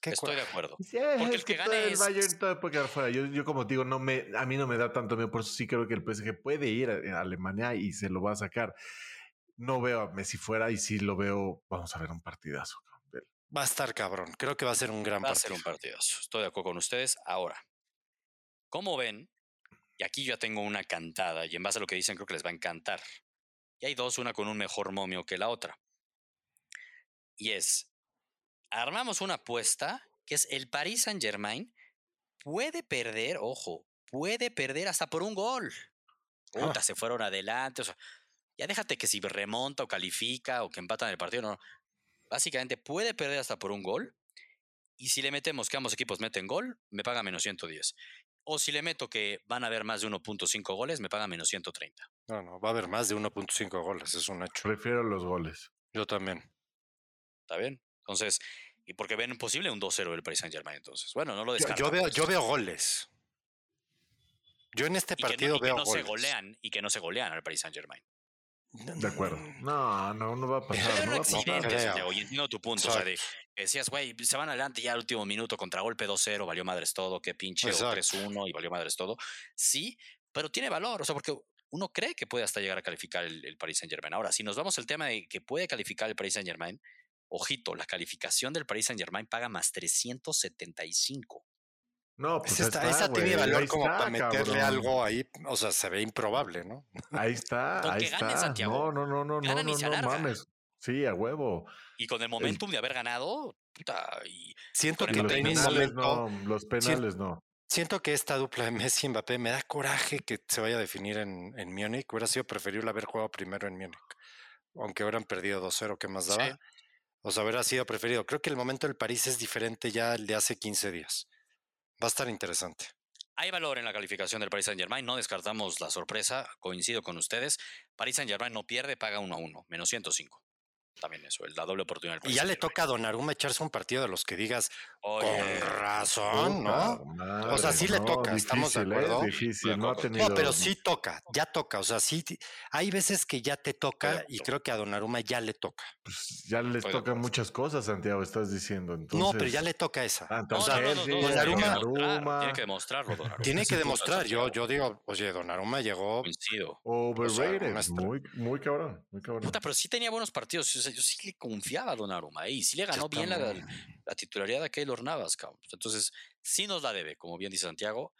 Speaker 4: Qué
Speaker 2: Estoy de
Speaker 4: coraje.
Speaker 2: acuerdo.
Speaker 3: Sí,
Speaker 2: Porque
Speaker 3: es
Speaker 2: el que
Speaker 3: todo
Speaker 2: gane
Speaker 3: el
Speaker 2: es-
Speaker 3: Bayern todavía puede quedar fuera. Yo, yo como digo, no me, a mí no me da tanto miedo, por eso sí creo que el PSG puede ir a, a Alemania y se lo va a sacar. No veo a Messi fuera y sí lo veo, vamos a ver un partidazo. cabrón.
Speaker 4: Va a estar cabrón. Creo que va a ser un gran
Speaker 2: Va a
Speaker 4: partido.
Speaker 2: ser un partidazo. Estoy de acuerdo con ustedes. Ahora, ¿cómo ven? Y aquí yo ya tengo una cantada y en base a lo que dicen creo que les va a encantar. Y hay dos, una con un mejor momio que la otra. Y es, armamos una apuesta que es el Paris Saint Germain puede perder, ojo, puede perder hasta por un gol. Puta,
Speaker 4: Ah.
Speaker 2: se fueron adelante. O sea, ya déjate que si remonta o califica o que empatan el partido, no. no. Básicamente puede perder hasta por un gol. Y si le metemos que ambos equipos meten gol, me paga menos 110. O si le meto que van a haber más de 1.5 goles, me paga menos 130.
Speaker 4: No, no, va a haber más de 1.5 goles, es un hecho.
Speaker 3: Prefiero los goles.
Speaker 4: Yo también.
Speaker 2: ¿Está bien? Entonces, y porque ven posible un 2-0 del Paris Saint Germain, entonces. Bueno, no lo
Speaker 4: Yo,
Speaker 2: descarto.
Speaker 4: yo veo, yo veo goles. Yo en este
Speaker 2: y que no,
Speaker 4: partido
Speaker 2: y que
Speaker 4: veo
Speaker 2: no se golean y que no se golean al Paris Saint Germain.
Speaker 3: De acuerdo. No, no, no va a pasar.
Speaker 2: Un
Speaker 3: No va a pasar.
Speaker 2: accidente,
Speaker 4: creo.
Speaker 2: Santiago, y entiendo tu punto. O sea, de que decías, güey, se van adelante ya al último minuto, contragolpe 2-0, valió madres todo, qué pinche, o
Speaker 4: Exacto.
Speaker 2: 3-1 y valió madres todo. Sí, pero tiene valor, o sea, porque uno cree que puede hasta llegar a calificar el, el Paris Saint Germain. Ahora, si nos vamos al tema de que puede calificar el Paris Saint Germain, ojito, la calificación del Paris Saint Germain paga más 375.
Speaker 3: No, pues
Speaker 4: Esa,
Speaker 3: ahí
Speaker 4: está-
Speaker 3: está,
Speaker 4: esa tiene valor
Speaker 3: ahí
Speaker 4: como
Speaker 3: está,
Speaker 4: para meterle
Speaker 3: cabrón.
Speaker 4: algo ahí. O sea, se ve improbable, ¿no?
Speaker 3: Ahí está,
Speaker 2: Con
Speaker 3: ahí está.
Speaker 2: Santiago.
Speaker 3: No, no, no, no, no,
Speaker 2: Ganan
Speaker 3: no, no mames. Sí, a huevo.
Speaker 2: Y con el momentum de haber ganado, puta, y
Speaker 4: Siento que
Speaker 3: los penales no, los penales no.
Speaker 4: siento que esta dupla de Messi y Mbappé me da coraje que se vaya a definir en, en Múnich. Hubiera sido preferible haber jugado primero en Múnich. Aunque hubieran perdido 2-0, ¿qué más daba?
Speaker 2: Sí.
Speaker 4: O sea, hubiera sido preferido. Creo que el momento del París es diferente ya el de hace 15 días. Va a estar interesante.
Speaker 2: Hay valor en la calificación del Paris Saint Germain, no descartamos la sorpresa, coincido con ustedes. Paris Saint Germain no pierde, paga 1 a 1, menos 105. También eso, el- la doble oportunidad
Speaker 4: Y ya le toca a Donnarumma echarse un partido de los que digas,
Speaker 2: Oye,
Speaker 4: con razón, ¿no? O sea, sí le toca, ¿estamos de
Speaker 3: ¿eh?
Speaker 4: acuerdo?
Speaker 3: Difícil, no ha tenido.
Speaker 4: No, pero sí toca, ya toca. O sea, sí, hay veces que ya te toca y creo que a Donnarumma ya le toca.
Speaker 3: pues, ya les
Speaker 2: de
Speaker 3: tocan
Speaker 2: acuerdo.
Speaker 3: muchas cosas, Santiago, estás diciendo. Entonces,
Speaker 4: no, pero ya le toca esa.
Speaker 3: Ah, entonces,
Speaker 2: no,
Speaker 3: Chelsea,
Speaker 2: no, tiene que
Speaker 4: Donnarumma-
Speaker 2: demostrar, tiene que demostrarlo, Donnarumma.
Speaker 4: Tiene que demostrar. Yo, yo digo, oye, Donnarumma llegó.
Speaker 2: Coincido.
Speaker 3: Overrated. muy, muy cabrón, muy cabrón.
Speaker 2: Puta, pero sí tenía buenos partidos. Yo sí le confiaba a Donnarumma. ¿eh? Y sí le ganó bien la, la titularidad a Keylor Navas, cabrón. Entonces, sí nos la debe, como bien dice Santiago,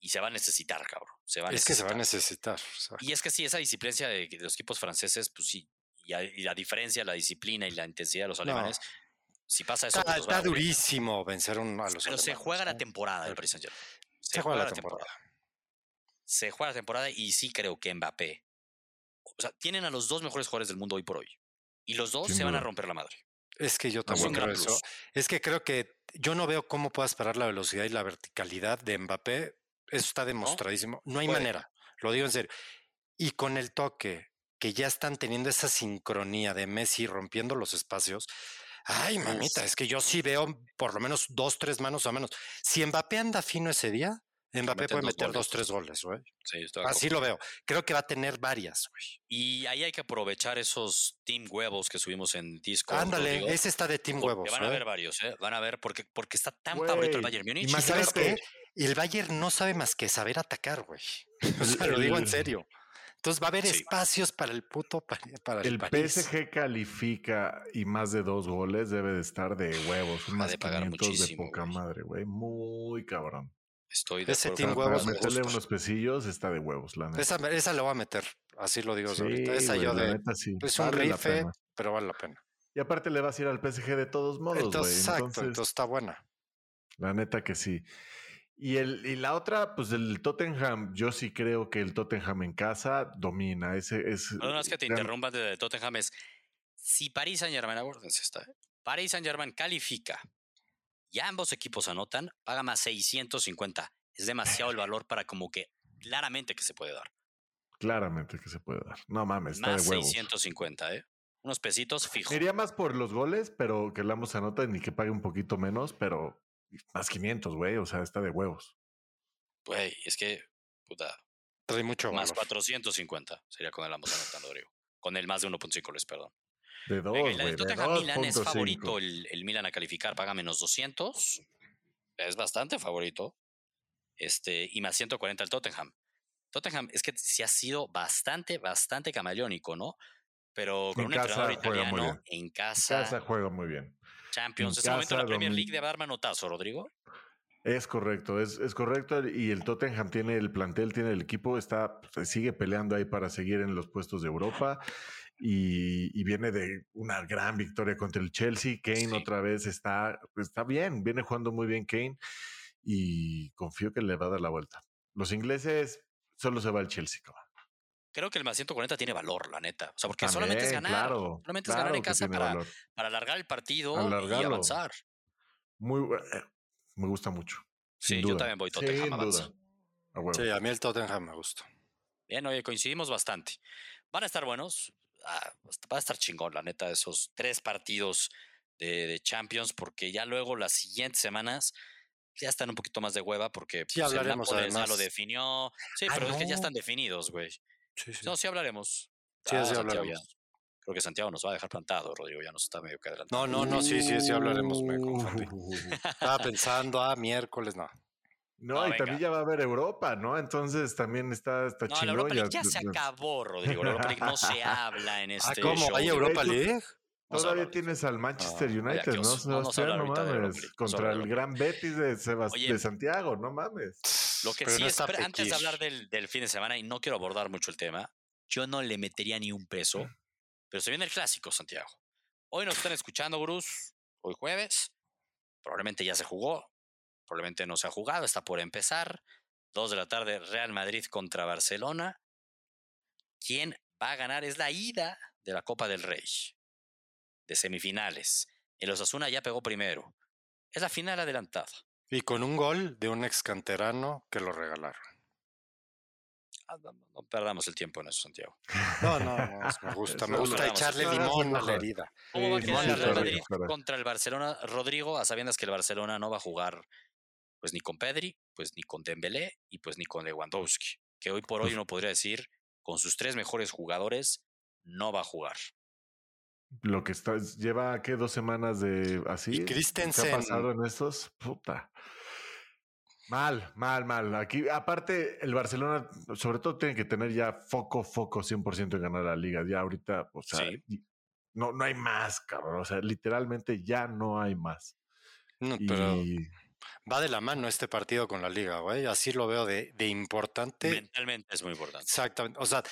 Speaker 2: y se va a necesitar, cabrón. Se va a
Speaker 4: Es que se va a
Speaker 2: necesitar.
Speaker 4: necesitar. o sea,
Speaker 2: Y es que sí, esa disciplina de, de los equipos franceses, pues sí. Y, a- y la diferencia, la disciplina y la intensidad de los
Speaker 4: No.
Speaker 2: alemanes, si pasa eso,
Speaker 4: está,
Speaker 2: pues
Speaker 4: está durísimo vencer un- a los
Speaker 2: Pero se juega la temporada del Paris.
Speaker 4: Se juega la temporada.
Speaker 2: Se juega la temporada y sí creo que Mbappé. O sea, tienen a los dos mejores jugadores del mundo hoy por hoy. Y los dos
Speaker 3: Sin
Speaker 2: se van a romper la madre.
Speaker 4: Es que yo también creo eso. Es que creo que yo no veo cómo puedas parar la velocidad y la verticalidad de Mbappé. Eso está demostradísimo. No, hay
Speaker 2: puede.
Speaker 4: manera. Lo digo en serio. Y con el toque que ya están teniendo esa sincronía de Messi rompiendo los espacios. Ay, mamita, es que yo sí veo por lo menos dos, tres manos o menos. Si Mbappé anda fino ese día, Mbappé puede meter
Speaker 2: goles.
Speaker 4: dos, tres goles, güey.
Speaker 2: Sí,
Speaker 4: Así lo veo. Creo que va a tener varias, güey.
Speaker 2: Y ahí hay que aprovechar esos team huevos que subimos en Discord.
Speaker 4: Ándale, ese está de Team Huevos.
Speaker 2: Van a
Speaker 4: ¿eh?
Speaker 2: haber varios, ¿eh? Van a ver porque, porque está tan
Speaker 3: Güey,
Speaker 2: favorito el Bayern Múnich.
Speaker 4: ¿Y sabes
Speaker 3: Imagínate-
Speaker 4: qué? El Bayern no sabe más que saber atacar, güey. O sea, lo digo en serio. Entonces va a haber
Speaker 2: Sí.
Speaker 4: espacios para el puto pa- para el,
Speaker 3: El
Speaker 4: París.
Speaker 3: PSG califica y más de dos goles debe de estar de huevos. Unas
Speaker 2: de pagar
Speaker 3: 500 de poca
Speaker 2: güey.
Speaker 3: madre, güey. Muy cabrón.
Speaker 2: Estoy de
Speaker 4: Ese
Speaker 2: acuerdo.
Speaker 4: team
Speaker 3: Para, para
Speaker 4: huevos me
Speaker 3: meterle unos pesillos está de huevos, la neta.
Speaker 4: Esa, esa la voy a meter, así lo digo desde ahorita.
Speaker 3: Sí,
Speaker 4: Esa
Speaker 3: güey,
Speaker 4: yo
Speaker 3: la
Speaker 4: de.
Speaker 3: neta sí.
Speaker 4: Es un
Speaker 3: vale
Speaker 4: rife, pero vale la pena.
Speaker 3: Y aparte le vas a ir al PSG de todos modos, güey.
Speaker 4: Entonces, exacto,
Speaker 3: Entonces,
Speaker 4: entonces está buena.
Speaker 3: la neta que sí. Y, el, y la otra, pues el Tottenham, yo sí creo que el Tottenham en casa domina. Ese es.
Speaker 2: Perdón, es que te interrumpan de Tottenham. Es si París Saint Germain, acuérdense esta, ¿eh? París Saint Germain califica y ambos equipos anotan, paga más 650. Es demasiado el valor para como que claramente que se puede dar.
Speaker 3: Claramente que se puede dar. No mames, está
Speaker 2: Más
Speaker 3: de huevos.
Speaker 2: 650, ¿eh? Unos pesitos fijos.
Speaker 3: Iría más por los goles, pero que la ambos anoten y que pague un poquito menos, pero más 500, güey. O sea, está de huevos.
Speaker 2: Güey, es que, puta,
Speaker 4: Trae mucho
Speaker 2: más
Speaker 4: valor.
Speaker 2: 450 sería con el ambos anotando, Rodrigo. Con el más de 1.5 les perdón.
Speaker 3: De dos,
Speaker 2: Venga, y la de Tottenham Milan es
Speaker 3: 2.5.
Speaker 2: favorito el, el Milan a calificar, paga menos 200. Es bastante favorito. Este, y más 140 el Tottenham. Tottenham es que sí ha sido bastante, bastante camaleónico, ¿no? Pero con
Speaker 3: En
Speaker 2: un
Speaker 3: casa
Speaker 2: entrenador italiano
Speaker 3: bien.
Speaker 2: en casa,
Speaker 3: Casa juega muy bien.
Speaker 2: Champions.
Speaker 3: en
Speaker 2: Es el momento de la Premier League de dar manotazo, Rodrigo.
Speaker 3: Es correcto, es, es correcto. Y el Tottenham tiene el plantel, tiene el equipo, está, pues, sigue peleando ahí para seguir en los puestos de Europa. Y, y viene de una gran victoria contra el Chelsea. Kane
Speaker 2: Sí.
Speaker 3: otra vez está, está bien, viene jugando muy bien Kane. Y confío que le va a dar la vuelta. Los ingleses solo se va el Chelsea, cabrón.
Speaker 2: Creo que el más 140 tiene valor, la neta. O sea, porque solamente es ganar.
Speaker 3: Claro,
Speaker 2: solamente es ganar en casa para,
Speaker 3: valor.
Speaker 2: para alargar el partido y avanzar.
Speaker 3: Muy, eh, me gusta mucho.
Speaker 2: Sí,
Speaker 3: sin
Speaker 2: yo
Speaker 3: duda,
Speaker 2: también voy Tottenham
Speaker 3: Sin
Speaker 2: avanza.
Speaker 3: duda. A huevo.
Speaker 4: Sí, a mí el Tottenham me gusta.
Speaker 2: Bien, oye, coincidimos bastante. Van a estar buenos. Ah, va a estar chingón, la neta, esos tres partidos de, de Champions, porque ya luego las siguientes semanas ya están un poquito más de hueva, porque
Speaker 4: Sí,
Speaker 2: pues, el
Speaker 4: hablaremos,
Speaker 2: Nápoles ya lo definió. Sí,
Speaker 4: Ah,
Speaker 2: pero es que ya están definidos, güey.
Speaker 4: Sí, sí.
Speaker 2: No, sí hablaremos.
Speaker 4: Sí,
Speaker 2: Ah,
Speaker 4: sí hablaremos.
Speaker 2: ya- Creo que Santiago nos va a dejar plantado, Rodrigo, ya nos está medio que adelantando.
Speaker 4: No, no, no, sí, sí, sí hablaremos, me confundí. Estaba pensando, ah, miércoles, no.
Speaker 3: No,
Speaker 2: No,
Speaker 3: y
Speaker 2: venga.
Speaker 3: también ya va a haber Europa, ¿no? Entonces también está, está
Speaker 2: No, la
Speaker 3: chingón.
Speaker 2: Europa League
Speaker 3: ya-
Speaker 2: ya se acabó, Rodrigo. La Europa League no se habla en
Speaker 4: Ah,
Speaker 2: este
Speaker 4: ¿cómo?
Speaker 2: show.
Speaker 4: ¿Hay Europa
Speaker 3: tú-
Speaker 4: League?
Speaker 3: Todavía tienes al Manchester
Speaker 4: Ah,
Speaker 3: United, ¿no.
Speaker 2: No,
Speaker 3: Sebastián? mames. Contra el gran Betis de, Sebas-
Speaker 2: Oye,
Speaker 3: de Santiago, no mames.
Speaker 2: Lo que
Speaker 4: Pero
Speaker 2: sí
Speaker 4: no
Speaker 2: es, antes de hablar del, del fin de semana, y no quiero abordar mucho el tema, yo no le metería ni un peso, pero se viene el clásico, Santiago. Hoy nos están escuchando, Gurús, hoy jueves, probablemente ya se jugó, probablemente no se ha jugado, está por empezar. Dos de la tarde, Real Madrid contra Barcelona. ¿Quién va a ganar? Es la ida de la Copa del Rey, de semifinales. El Osasuna ya pegó primero. Es la final adelantada.
Speaker 4: Y con un gol de un ex canterano que lo regalaron.
Speaker 2: Ah, No, no- no perdamos el tiempo en eso, Santiago.
Speaker 4: No, no, no, me gusta, me gusta echarle limón a la herida.
Speaker 2: ¿Cómo va a quedar el Real Madrid contra el Barcelona, Rodrigo, a sabiendas que el Barcelona no va a jugar pues ni con Pedri, pues ni con Dembélé y pues ni con Lewandowski, que hoy por hoy
Speaker 3: Pues
Speaker 2: uno podría decir con sus tres mejores jugadores no va a jugar.
Speaker 3: Lo que está, lleva, ¿qué? Dos semanas de así. ¿Qué
Speaker 4: Christensen.
Speaker 3: ha pasado en estos? Puta. Mal, mal, mal. Aquí, aparte, el Barcelona, sobre todo, tiene que tener ya foco, foco 100% en ganar la liga. Ya ahorita, o sea,
Speaker 2: Sí.
Speaker 3: y- no, no hay más, cabrón. O sea, literalmente ya no hay más.
Speaker 4: No,
Speaker 3: Y
Speaker 4: pero va de la mano este partido con la liga, güey. Así lo veo de, de importante.
Speaker 2: Mentalmente es muy importante.
Speaker 4: Exactamente. O sea,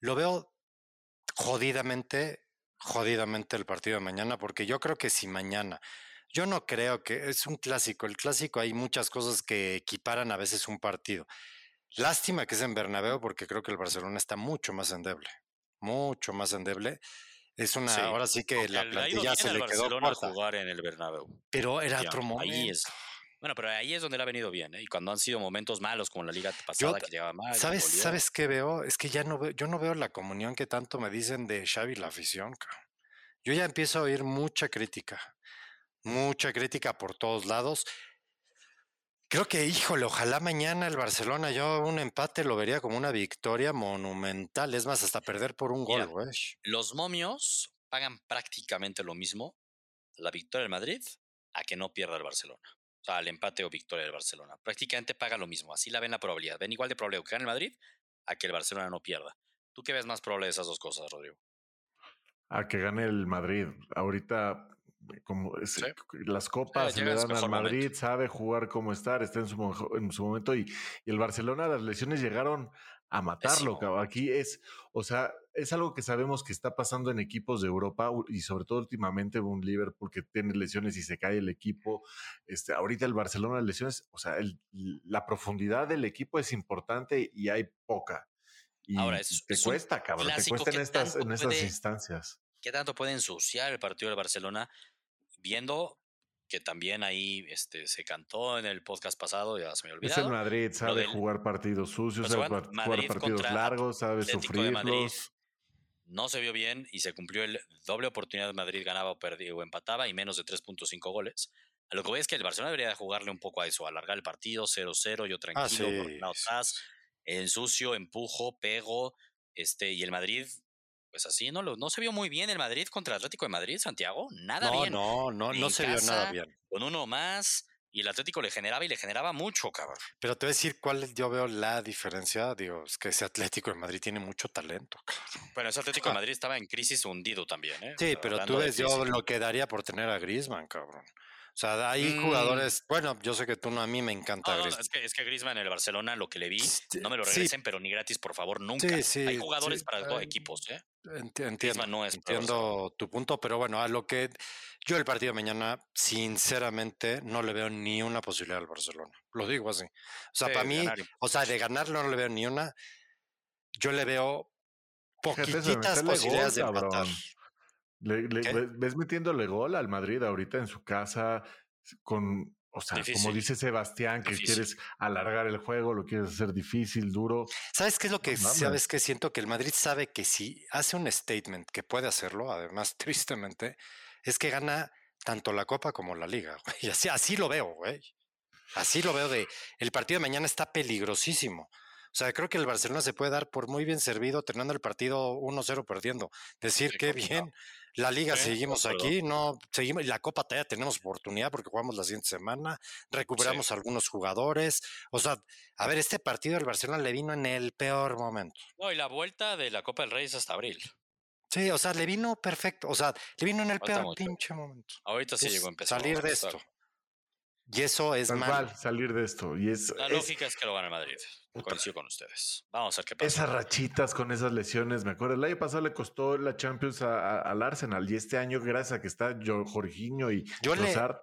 Speaker 4: lo veo jodidamente, jodidamente el partido de mañana, porque yo creo que si mañana, yo no creo que es un clásico. El clásico hay muchas cosas que equiparan a veces un partido. Lástima que es en Bernabéu, porque creo que el Barcelona está mucho más endeble, mucho más endeble. Es una,
Speaker 2: Sí,
Speaker 4: ahora sí que
Speaker 2: Aunque
Speaker 4: la plantilla se le quedó corta,
Speaker 2: jugar en el Bernabéu.
Speaker 4: pero era
Speaker 2: Ya,
Speaker 4: otro momento.
Speaker 2: Ahí es. Bueno, pero ahí es donde le ha venido bien, ¿eh? Y cuando han sido momentos malos como en la liga pasada que llegaba mal.
Speaker 4: ¿Sabes. ¿Sabes qué veo? Es que ya no veo, yo no veo la comunión que tanto me dicen de Xavi la afición. cabrón. Yo ya empiezo a oír mucha crítica, mucha crítica por todos lados. Creo que, híjole, ojalá mañana el Barcelona, yo un empate lo vería como una victoria monumental. Es más, hasta perder por un
Speaker 2: Mira,
Speaker 4: gol, güey.
Speaker 2: Los momios pagan prácticamente lo mismo la victoria del Madrid a que no pierda el Barcelona. O sea, al empate o victoria del Barcelona. Prácticamente paga lo mismo. Así la ven la probabilidad. Ven igual de probable que gane el Madrid a que el Barcelona no pierda. ¿Tú qué ves más probable de esas dos cosas, Rodrigo?
Speaker 3: a que gane el Madrid. Ahorita, como es-
Speaker 2: Sí.
Speaker 3: las copas
Speaker 2: llega
Speaker 3: le dan al
Speaker 2: momento.
Speaker 3: Madrid, sabe jugar como estar, está en su, en su momento y, y el Barcelona, las lesiones llegaron a matarlo. Cabrón. Aquí es, o sea, es algo que sabemos que está pasando en equipos de Europa y sobre todo últimamente un Liverpool que tiene lesiones y se cae el equipo. Este, ahorita el Barcelona lesiones, o sea, el- la profundidad del equipo es importante y hay poca. Y
Speaker 2: Ahora, es-
Speaker 3: te
Speaker 2: es
Speaker 3: cuesta, cabrón, te cuesta en estas, en estas
Speaker 2: puede-
Speaker 3: instancias.
Speaker 2: ¿Qué tanto puede ensuciar el partido del Barcelona? Viendo que también ahí este, se cantó en el podcast pasado, ya se me había
Speaker 3: Es el. Madrid, sabe
Speaker 2: del-
Speaker 3: jugar partidos sucios,
Speaker 2: Pues
Speaker 3: sabe
Speaker 2: bueno,
Speaker 3: jugar partidos largos, sabe sufrirlos.
Speaker 2: no se vio bien y se cumplió el doble oportunidad de Madrid ganaba o perdía o empataba y menos de 3.5 goles. A lo que voy es que el Barcelona debería de jugarle un poco a eso, alargar el partido 0-0, yo tranquilo,
Speaker 4: Ah, sí, sí,
Speaker 2: atrás, ensucio, empujo, pego, este, y el Madrid, pues así, no, lo- no se vio muy bien el Madrid contra el Atlético de Madrid, Santiago, nada
Speaker 4: No,
Speaker 2: bien.
Speaker 4: no, no, no
Speaker 2: en
Speaker 4: se vio nada bien.
Speaker 2: Con uno más, y el Atlético le generaba y le generaba mucho, cabrón.
Speaker 4: Pero te voy a decir cuál yo veo la diferencia. Digo, es que ese Atlético de Madrid tiene mucho talento. cabrón.
Speaker 2: Bueno, ese Atlético de Madrid estaba en crisis hundido también, ¿eh?
Speaker 4: Sí, pero tú ves yo lo que daría por tener a Griezmann, cabrón. O sea, hay
Speaker 2: Mm.
Speaker 4: jugadores. Bueno, yo sé que tú no, a mí me encanta
Speaker 2: No, no,
Speaker 4: Griezmann.
Speaker 2: es que, es que Griezmann en el Barcelona, lo que le vi, no me lo
Speaker 4: sí.
Speaker 2: regresen, pero ni gratis, por favor, nunca.
Speaker 4: Sí, sí,
Speaker 2: Hay jugadores
Speaker 4: sí,
Speaker 2: para dos
Speaker 4: eh,
Speaker 2: equipos, ¿eh?
Speaker 4: Enti- Entiendo,
Speaker 2: Griezmann no es para
Speaker 4: entiendo tu punto, pero bueno, a lo que yo el partido de mañana, sinceramente, no le veo ni una posibilidad al Barcelona. Lo digo así. O sea,
Speaker 2: Sí,
Speaker 4: para mí,
Speaker 2: ganar
Speaker 4: o sea, de ganarlo no le veo ni una. Yo le veo poquititas posibilidades de empatar.
Speaker 3: cabrón. Le- le- ves metiéndole gol al Madrid ahorita en su casa con O sea, como dice Sebastián, que
Speaker 2: Difícil.
Speaker 3: quieres alargar el juego, lo quieres hacer difícil, duro.
Speaker 4: ¿Sabes qué es lo que sabes que siento que el Madrid sabe que si hace un statement que puede hacerlo, además tristemente, es que gana tanto la Copa como la Liga, güey. Y así, así lo veo, güey. Así lo veo de el partido de mañana está peligrosísimo. O sea, creo que el Barcelona se puede dar por muy bien servido terminando el partido 1-0 perdiendo. Decir
Speaker 2: Sí, complicado.
Speaker 4: bien, la liga
Speaker 2: Sí,
Speaker 4: seguimos aquí, no seguimos, y la Copa todavía tenemos oportunidad porque jugamos la siguiente semana, recuperamos algunos jugadores. O sea, a ver, este partido del Barcelona le vino en el peor momento.
Speaker 2: No, y la vuelta de la Copa del Rey es hasta abril.
Speaker 4: Sí, o sea, le vino perfecto, o sea, le vino en el
Speaker 2: Falta
Speaker 4: peor
Speaker 2: mucho.
Speaker 4: pinche momento.
Speaker 2: Ahorita sí llegó a empezar.
Speaker 4: salir de esto. Y eso es
Speaker 3: cual, salir de esto. Y es,
Speaker 2: La lógica es que lo gane el Madrid. Coincido con ustedes. Vamos a ver qué pasa.
Speaker 3: esas rachitas con esas lesiones, me acuerdo. El año pasado le costó la Champions a- a- al Arsenal y este año, gracias a que está Jo- Jorginho y
Speaker 4: Yo le-
Speaker 3: Trossard,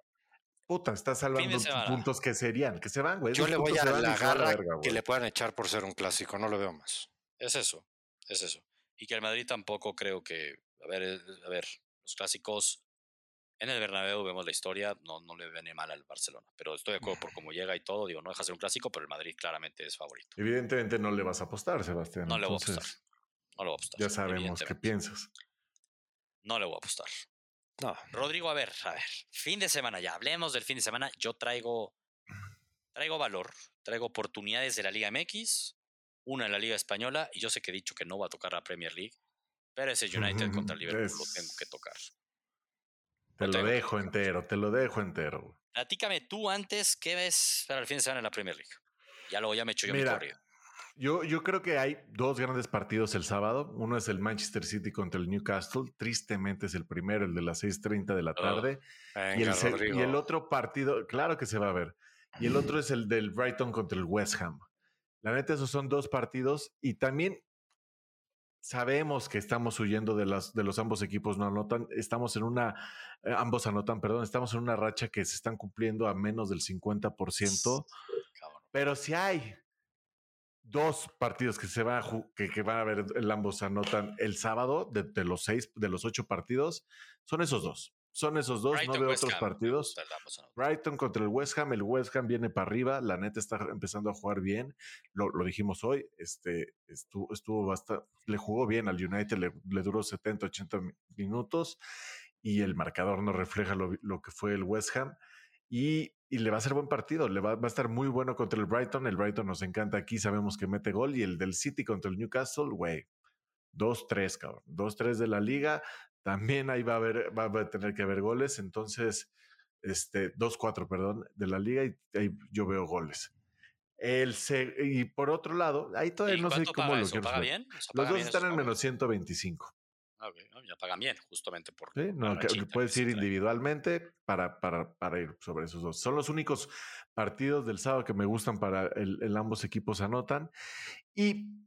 Speaker 3: puta, está salvando puntos que serían, que se van, güey.
Speaker 4: Yo
Speaker 3: Esos
Speaker 4: le voy a la garra
Speaker 3: verga,
Speaker 4: que le puedan echar por ser un clásico, no lo veo más.
Speaker 2: Es eso, es eso. Y que el Madrid tampoco creo que, a ver, eh, a ver, los clásicos en el Bernabéu vemos la historia, no, no le viene mal al Barcelona, pero estoy de acuerdo por cómo llega y todo, digo, no deja de ser un clásico, pero el Madrid claramente es favorito.
Speaker 3: Evidentemente no le vas a apostar, Sebastián.
Speaker 2: No le voy a apostar. No le voy a apostar.
Speaker 3: Ya sabemos qué piensas.
Speaker 2: No le voy a apostar.
Speaker 4: No,
Speaker 2: Rodrigo, a ver, a ver, fin de semana ya, hablemos del fin de semana, yo traigo, traigo valor, traigo oportunidades de la Liga MX, una en la Liga Española, y yo sé que he dicho que no va a tocar la Premier League, pero ese United contra Liverpool lo tengo que tocar.
Speaker 3: Te lo dejo entero, te lo dejo entero.
Speaker 2: Platícame tú antes, ¿qué ves para el fin de semana en la Premier League? Ya luego ya me echo yo mi
Speaker 3: Mira,
Speaker 2: corrido.
Speaker 3: Yo, yo creo que hay dos grandes partidos el sábado. Uno es el Manchester City contra el Newcastle. Tristemente es el primero, el de las 6:30 de la
Speaker 2: Oh,
Speaker 3: tarde. el, y el otro partido, claro que se va a ver. Y el otro es el del Brighton contra el West Ham. La neta, esos son dos partidos. Y también sabemos que estamos huyendo de, las, de los ambos equipos no anotan. Estamos en una, eh, ambos anotan, perdón, estamos en una racha que se están cumpliendo a menos del 50%.
Speaker 2: Cabrón.
Speaker 3: Pero si hay dos partidos que se van a que, que van a ver, el ambos anotan el sábado de, de los seis, de los ocho partidos, son esos dos. Son esos dos,
Speaker 2: Brighton,
Speaker 3: no veo
Speaker 2: West
Speaker 3: otros
Speaker 2: Ham,
Speaker 3: partidos. Brighton contra el West Ham, el West Ham viene para arriba, la neta está empezando a jugar bien, lo, lo dijimos hoy, este, estuvo, estuvo bastante, le jugó bien al United, le, le duró 70, 80 mi- minutos y el marcador no refleja lo, lo que fue el West Ham y, y le va a ser buen partido, le va, va a estar muy bueno contra el Brighton, el Brighton nos encanta aquí, sabemos que mete gol y el del City contra el Newcastle, güey, 2-3, cabrón, 2-3 de la liga, también ahí va a haber, va a tener que haber goles, entonces este, 2-4, perdón, de la liga y ahí yo veo goles. El y por otro lado, ahí todavía
Speaker 2: ¿Y
Speaker 3: no sé cómo
Speaker 2: paga
Speaker 3: lo
Speaker 2: eso?
Speaker 3: quiero
Speaker 2: ¿Paga bien?
Speaker 3: Los
Speaker 2: ¿paga
Speaker 3: dos
Speaker 2: bien
Speaker 3: están en menos 125.
Speaker 2: Ah, ok, no, ya pagan bien, justamente por.
Speaker 3: ¿sí? No, que puedes ir individualmente para, para, para ir sobre esos dos. Son los únicos partidos del sábado que me gustan para el, el ambos equipos anotan. Y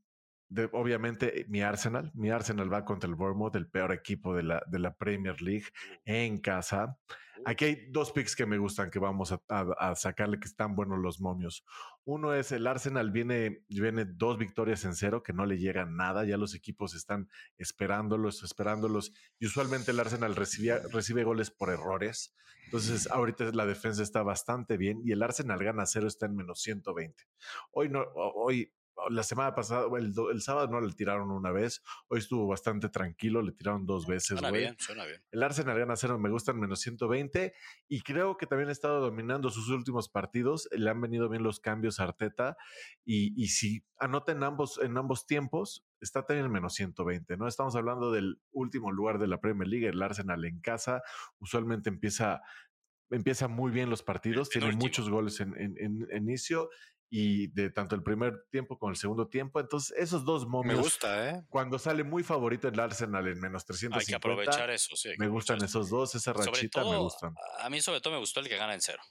Speaker 3: de- obviamente mi Arsenal, mi Arsenal va contra el Bournemouth, el peor equipo de la, de la Premier League en casa. Aquí hay dos picks que me gustan que vamos a, a- a sacarle que están buenos los momios. Uno es el Arsenal viene, viene dos victorias en cero que no le llegan nada. Ya los equipos están esperándolos, esperándolos. Y usualmente el Arsenal recibía, recibe goles por errores. Entonces ahorita la defensa está bastante bien y el Arsenal gana cero, está en menos 120. Hoy no, hoy la semana pasada, el, el sábado no le tiraron una vez, hoy estuvo bastante tranquilo, le tiraron dos veces,
Speaker 2: Suena bien, suena bien.
Speaker 3: El Arsenal gana cero, me gustan menos 120 y creo que también ha estado dominando sus últimos partidos. Le han venido bien los cambios a Arteta y, y si anota en ambos, en ambos tiempos, está también en menos 120. No estamos hablando del último lugar de la Premier League, el Arsenal en casa. Usualmente empieza, empieza muy bien los partidos, tiene muchos goles en- en inicio y de tanto el primer tiempo como el segundo tiempo. Entonces, esos dos
Speaker 4: Me
Speaker 3: momios,
Speaker 4: gusta, ¿eh?
Speaker 3: cuando sale muy favorito el Arsenal en menos 350,
Speaker 2: Hay que aprovechar eso, sí.
Speaker 3: me gustan esos dos, esa rachita me gustan.
Speaker 2: a mí sobre todo me gustó el que gana en cero.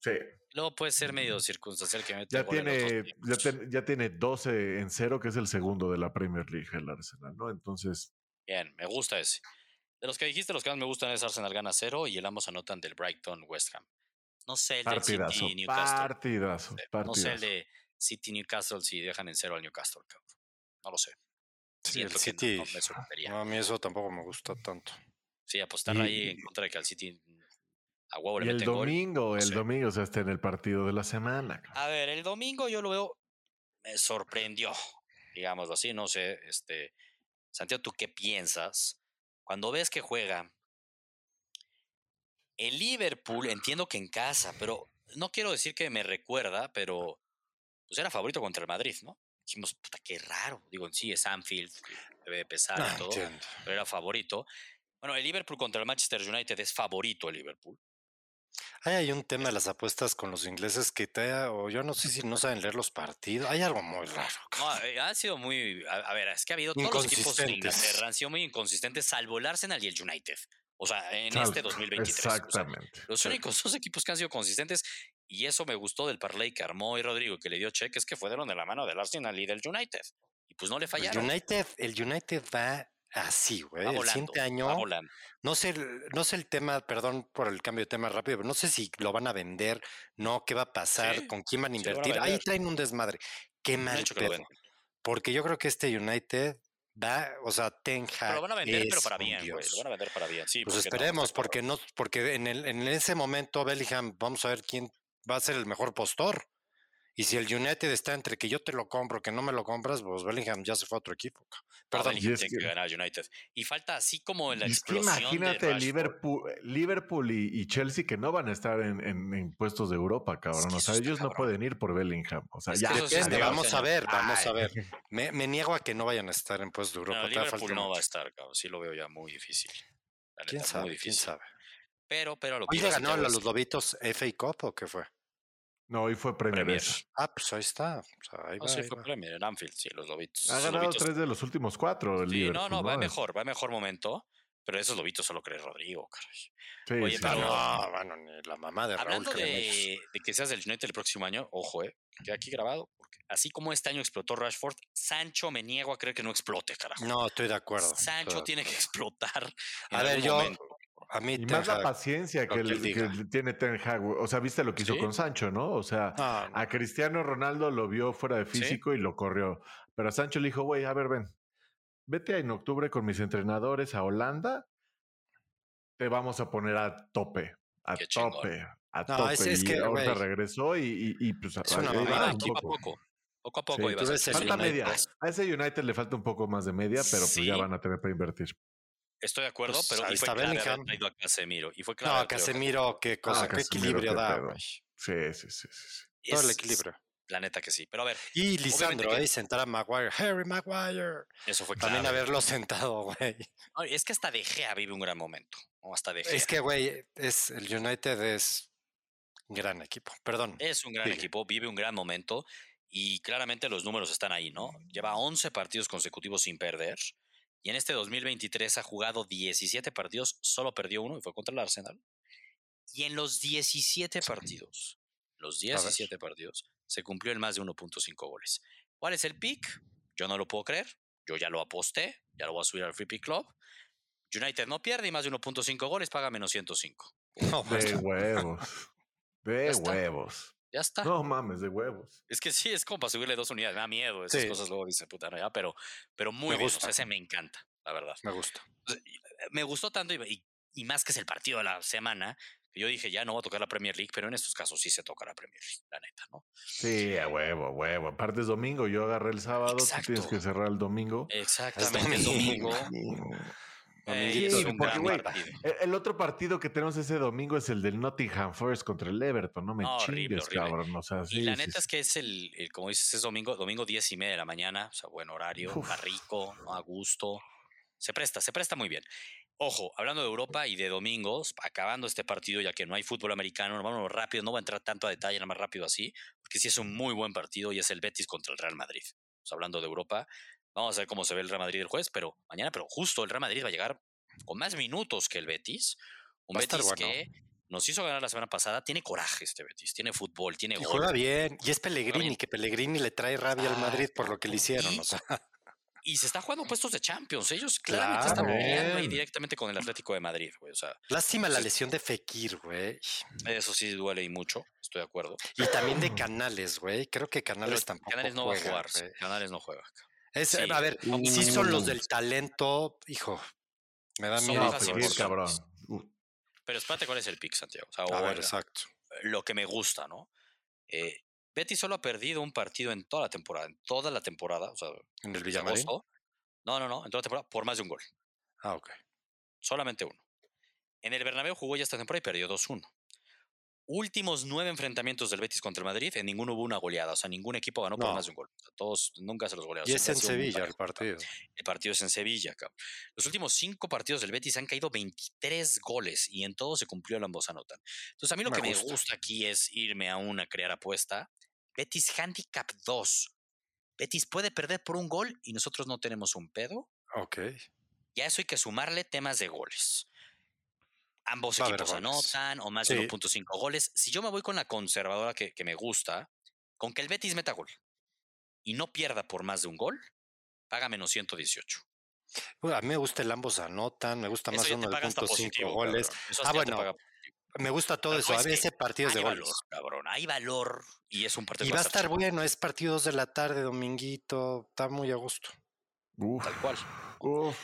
Speaker 3: Sí,
Speaker 2: Luego puede ser medio circunstancial que mete
Speaker 3: ya tiene, ya, ten- ya tiene 12 en cero, que es el segundo de la Premier League, el Arsenal, ¿no? Entonces,
Speaker 2: Bien, me gusta ese. De los que dijiste, los que más me gustan es Arsenal gana cero y el ambos anotan del Brighton West Ham. No sé el del
Speaker 3: partidazo,
Speaker 2: City Newcastle.
Speaker 3: partidazo,
Speaker 2: No sé el de City Newcastle si dejan en cero al Newcastle, cabrón. No lo sé.
Speaker 4: Sí, el
Speaker 2: Siento que
Speaker 4: City.
Speaker 2: no, no me sorprendería.
Speaker 4: No, a mí eso tampoco me gusta tanto.
Speaker 2: Sí, apostar
Speaker 3: Y-
Speaker 2: ahí en contra de que al City A huevo le
Speaker 3: Y el
Speaker 2: gol.
Speaker 3: domingo, el domingo, o sea, está en el partido de la semana. cabrón.
Speaker 2: A ver, el domingo yo lo veo, me sorprendió, digámoslo así, no sé, este, Santiago, ¿tú qué piensas? Cuando ves que juega el Liverpool, entiendo que en casa, pero no quiero decir que me recuerda, pero pues era favorito contra el Madrid, ¿no? Dijimos, puta, qué raro. Digo, en sí es Anfield, debe pesar
Speaker 4: Ah,
Speaker 2: y todo,
Speaker 4: entiendo.
Speaker 2: pero era favorito. Bueno, el Liverpool contra el Manchester United es favorito el Liverpool.
Speaker 4: Ahí hay un tema de las apuestas con los ingleses que te, o yo no sé si no saben leer los partidos. Hay algo muy raro.
Speaker 2: No, eh, han sido muy. A, a ver, es que ha habido todos los equipos de. Inglaterra han sido muy inconsistentes, salvo el Arsenal y el United. O sea, en
Speaker 3: Tal-
Speaker 2: este 2023. o sea,
Speaker 3: Exactamente.
Speaker 2: los
Speaker 3: Sí.
Speaker 2: únicos dos equipos que han sido consistentes, y eso me gustó del parlay que armó y Rodrigo, que le dio cheque, es que fueron de la mano del Arsenal y del United. Y pues no le
Speaker 4: El
Speaker 2: fallaron.
Speaker 4: United, el United va así, güey. El siguiente
Speaker 2: va
Speaker 4: año,
Speaker 2: volando.
Speaker 4: no sé, el- no sé el tema, perdón por el cambio de tema rápido, pero no sé si lo van a vender, no, qué va a pasar,
Speaker 2: Sí,
Speaker 4: con quién van a
Speaker 2: sí lo van a
Speaker 4: invertir. Ahí traen un desmadre. Qué mal
Speaker 2: que.
Speaker 4: Porque yo creo que este United va, o sea, Ten Hag
Speaker 2: lo van a vender, pero para bien, güey. Lo van a vender para bien. Sí,
Speaker 4: Pues
Speaker 2: porque no,
Speaker 4: esperemos,
Speaker 2: cabrón.
Speaker 4: porque no, porque en, el, en ese momento Bellingham, vamos a ver quién va a ser el mejor postor. Y si el United está entre que yo te lo compro, que no me lo compras, pues Bellingham ya se fue a otro equipo. Perdón.
Speaker 2: Bellingham
Speaker 3: Y es
Speaker 2: tiene que
Speaker 3: que-
Speaker 2: ganar United. Y falta así como la
Speaker 3: Y es
Speaker 2: explosión de
Speaker 3: imagínate
Speaker 2: Rashford.
Speaker 3: Liverpool, Liverpool y, y Chelsea que no van a estar en, en- en puestos de Europa, cabrón.
Speaker 2: que
Speaker 3: o sea, ellos no pueden ir por Bellingham. O sea,
Speaker 2: Es
Speaker 3: ya.
Speaker 2: que eso sí
Speaker 4: Depende,
Speaker 2: está
Speaker 3: adiós.
Speaker 4: vamos a ver, vamos a ver. Me, me niego a que no vayan a estar en puestos de Europa.
Speaker 2: No, Liverpool
Speaker 4: falta
Speaker 2: no va a estar, cabrón. Sí lo veo ya muy difícil. La
Speaker 4: ¿Quién
Speaker 2: neta,
Speaker 4: sabe?
Speaker 2: muy
Speaker 4: ¿Quién sabe?
Speaker 2: Pero, pero lo que
Speaker 4: ¿Hoy
Speaker 2: iba
Speaker 4: le ganó a los
Speaker 2: es
Speaker 4: Lobitos FA Cup o qué fue?
Speaker 3: No, hoy fue Premier.
Speaker 4: Ah, pues ahí está. O sea, ahí
Speaker 2: No,
Speaker 4: va,
Speaker 2: sí
Speaker 4: ahí
Speaker 2: fue
Speaker 4: va.
Speaker 2: Premier en Anfield, sí, los lobitos.
Speaker 3: Ha ganado
Speaker 2: lobitos-
Speaker 3: tres de los últimos cuatro. El
Speaker 2: Sí,
Speaker 3: Liverpool,
Speaker 2: no, no, va mejor, va mejor momento. Pero esos lobitos solo cree Rodrigo, caray.
Speaker 3: Sí,
Speaker 2: Oye,
Speaker 3: sí,
Speaker 2: pero-.
Speaker 4: No, bueno, ni la mamá de Raúl
Speaker 2: Hablando de, de que seas del United el próximo año, ojo, eh, queda aquí grabado. Porque así como este año explotó Rashford, Sancho me niego a creer que no explote, carajo.
Speaker 4: No, estoy de acuerdo.
Speaker 2: Sancho tiene que explotar. en
Speaker 4: A ver,
Speaker 2: algún
Speaker 4: yo,
Speaker 2: momento.
Speaker 4: A mí
Speaker 3: Y más la paciencia que,
Speaker 4: que
Speaker 3: el- que tiene Ten Hag. O sea, viste lo que hizo
Speaker 2: Sí.
Speaker 3: con Sancho, ¿no? O sea,
Speaker 4: No, no.
Speaker 3: a Cristiano Ronaldo lo vio fuera de
Speaker 2: Sí.
Speaker 3: físico y lo corrió. Pero a Sancho le dijo, güey, a ver, ven, vete en octubre con mis entrenadores a Holanda, te vamos a poner a tope, a
Speaker 2: Qué chingón.
Speaker 3: tope, a
Speaker 4: No,
Speaker 3: tope.
Speaker 4: es- es
Speaker 3: y
Speaker 4: que,
Speaker 3: ahorita regresó y, y, y, pues
Speaker 4: es una mamada,
Speaker 2: poco a
Speaker 3: poco.
Speaker 2: poco. Poco a poco
Speaker 3: Sí,
Speaker 2: iba a ser
Speaker 3: Falta media. A ese United le falta un poco más de media, pero pues ya van a tener para invertir.
Speaker 2: Estoy de acuerdo,
Speaker 4: Pues,
Speaker 2: pero
Speaker 4: ahí
Speaker 2: y fue
Speaker 4: está
Speaker 2: clave haber
Speaker 4: Bellingham.
Speaker 2: traído a Casemiro. Y fue clave
Speaker 4: No,
Speaker 2: a
Speaker 4: Casemiro, qué cosa, qué
Speaker 3: Casemiro,
Speaker 4: equilibrio
Speaker 3: qué
Speaker 4: da, güey.
Speaker 3: Sí, sí, sí, sí.
Speaker 4: Todo el equilibrio.
Speaker 2: La neta que sí. Pero a ver,
Speaker 4: Y Lisandro,
Speaker 2: que-
Speaker 4: ahí sentar a Maguire. Harry Maguire.
Speaker 2: eso fue clave.
Speaker 4: También haberlo sentado, güey.
Speaker 2: No, es que hasta De Gea vive un gran momento. ¿no? Hasta De Gea.
Speaker 4: Es que, güey, es, el United es un gran equipo. Perdón.
Speaker 2: Es un gran equipo, vive un gran momento y claramente los números están ahí, ¿no? Lleva 11 partidos consecutivos sin perder y en este 2023 ha jugado 17 partidos, solo perdió uno y fue contra el Arsenal. Y en los 17 partidos, los 17 partidos, se cumplió el más de 1.5 goles. ¿Cuál es el pick? Yo no lo puedo creer. Yo ya lo aposté, ya lo voy a subir al Free Pick Club. United no pierde y más de 1.5 goles paga menos 105.
Speaker 4: No, pues,
Speaker 3: De huevos. De huevos.
Speaker 2: Ya está.
Speaker 3: No mames, de huevos.
Speaker 2: Es que sí, es como para subirle dos unidades. Me da miedo esas
Speaker 4: Sí.
Speaker 2: cosas. Luego dice, puta, no, ya, pero, pero muy
Speaker 4: Me
Speaker 2: bien. o
Speaker 4: gusta.
Speaker 2: sea, ese me encanta, la verdad.
Speaker 4: me gusta.
Speaker 2: Me gustó tanto y, más que es el partido de la semana, que yo dije, ya no voy a tocar la Premier League, pero en estos casos sí se toca la Premier League, la neta, ¿no?
Speaker 3: Sí, a huevo, a huevo. Aparte es domingo, yo agarré el sábado, tú tienes que cerrar el domingo.
Speaker 2: Exactamente, es
Speaker 4: domingo.
Speaker 2: domingo.
Speaker 3: Sí, porque. El, otro partido que tenemos ese domingo es el del Nottingham Forest contra el Everton. No me
Speaker 2: No, horrible,
Speaker 3: chingues,
Speaker 2: horrible.
Speaker 3: cabrón. O sea, sí,
Speaker 2: y la neta
Speaker 3: sí.
Speaker 2: es que es el, el, como dices, es domingo, domingo 10 y media de la mañana, o sea, buen horario, está rico, a gusto. Se presta, se presta muy bien. Ojo, hablando de Europa y de domingos, acabando este partido, ya que no hay fútbol americano, vámonos rápido, no voy a entrar tanto a detalle, nada más rápido así, porque sí es un muy buen partido y es el Betis contra el Real Madrid. O sea, hablando de Europa, vamos a ver cómo se ve el Real Madrid el jueves, pero mañana, pero justo el Real Madrid va a llegar con más minutos que el Betis. Un
Speaker 4: Va
Speaker 2: Betis
Speaker 4: bueno.
Speaker 2: que nos hizo ganar la semana pasada, tiene coraje este Betis, tiene fútbol, tiene
Speaker 4: Y
Speaker 2: gol.
Speaker 4: juega bien. Y es Pellegrini,
Speaker 2: bien.
Speaker 4: que Pellegrini le trae rabia al Madrid por lo que le hicieron.
Speaker 2: Y-
Speaker 4: O sea,
Speaker 2: Y se está jugando puestos de Champions. Ellos claramente están
Speaker 3: Claro.
Speaker 2: peleando ahí directamente con el Atlético de Madrid, güey. O sea,
Speaker 4: lástima la lesión de Fekir, güey.
Speaker 2: eso sí duele y mucho, estoy de acuerdo.
Speaker 4: Y también de Canales, güey. Creo que Canales
Speaker 2: Pero
Speaker 4: tampoco
Speaker 2: Canales no va a jugar. Canales no juega.
Speaker 4: Es,
Speaker 2: Sí.
Speaker 4: A ver, si
Speaker 3: sí
Speaker 4: son los del talento, hijo, me da miedo.
Speaker 2: Importantes.
Speaker 3: cabrón. Uh,
Speaker 2: Pero espérate cuál es el pick, Santiago. O sea,
Speaker 4: A ver,
Speaker 2: el-
Speaker 4: exacto.
Speaker 2: lo que me gusta, ¿no? Eh, Betis solo ha perdido un partido en toda la temporada, en toda la temporada, o sea,
Speaker 4: En el Villamarín.
Speaker 2: agosto. No, no, no, en toda la temporada, por más de un gol.
Speaker 4: Ah, ok.
Speaker 2: Solamente uno. En el Bernabéu jugó ya esta temporada y perdió 2-1. Últimos nueve enfrentamientos del Betis contra el Madrid, en ninguno hubo una goleada. O sea, ningún equipo ganó por más de un gol. Todos nunca se los golearon.
Speaker 4: Y es en Sevilla el partido.
Speaker 2: El partido es en Sevilla, cabrón. Los últimos cinco partidos del Betis han caído 23 goles y en todo se cumplió el ambos anotan. Entonces, a mí lo
Speaker 4: Me
Speaker 2: que me
Speaker 4: gusta.
Speaker 2: gusta aquí es irme a una crear apuesta. Betis Handicap 2. Betis puede perder por un gol y nosotros no tenemos un pedo.
Speaker 4: Ok.
Speaker 2: Y a eso hay que sumarle temas de goles. Ambos
Speaker 4: Va
Speaker 2: equipos anotan o más de
Speaker 4: Sí.
Speaker 2: 1.5 goles. Si yo me voy con la conservadora que, que me gusta, con que el Betis meta gol y no pierda por más de un gol, paga menos 118.
Speaker 4: Bueno, a mí me gusta el ambos anotan, me gusta más
Speaker 2: ya te paga hasta
Speaker 4: 1.5
Speaker 2: positivo,
Speaker 4: goles.
Speaker 2: Eso
Speaker 4: Ah, bueno,
Speaker 2: paga
Speaker 4: Me gusta todo eso. A
Speaker 2: es
Speaker 4: mí
Speaker 2: que
Speaker 4: ese partido es de
Speaker 2: hay
Speaker 4: goles.
Speaker 2: valor, cabrón. Hay valor y es un partido
Speaker 4: Y va a estar bueno, es partidos de la tarde, dominguito, está muy a gusto.
Speaker 3: Uf,
Speaker 2: Tal cual.
Speaker 3: uf.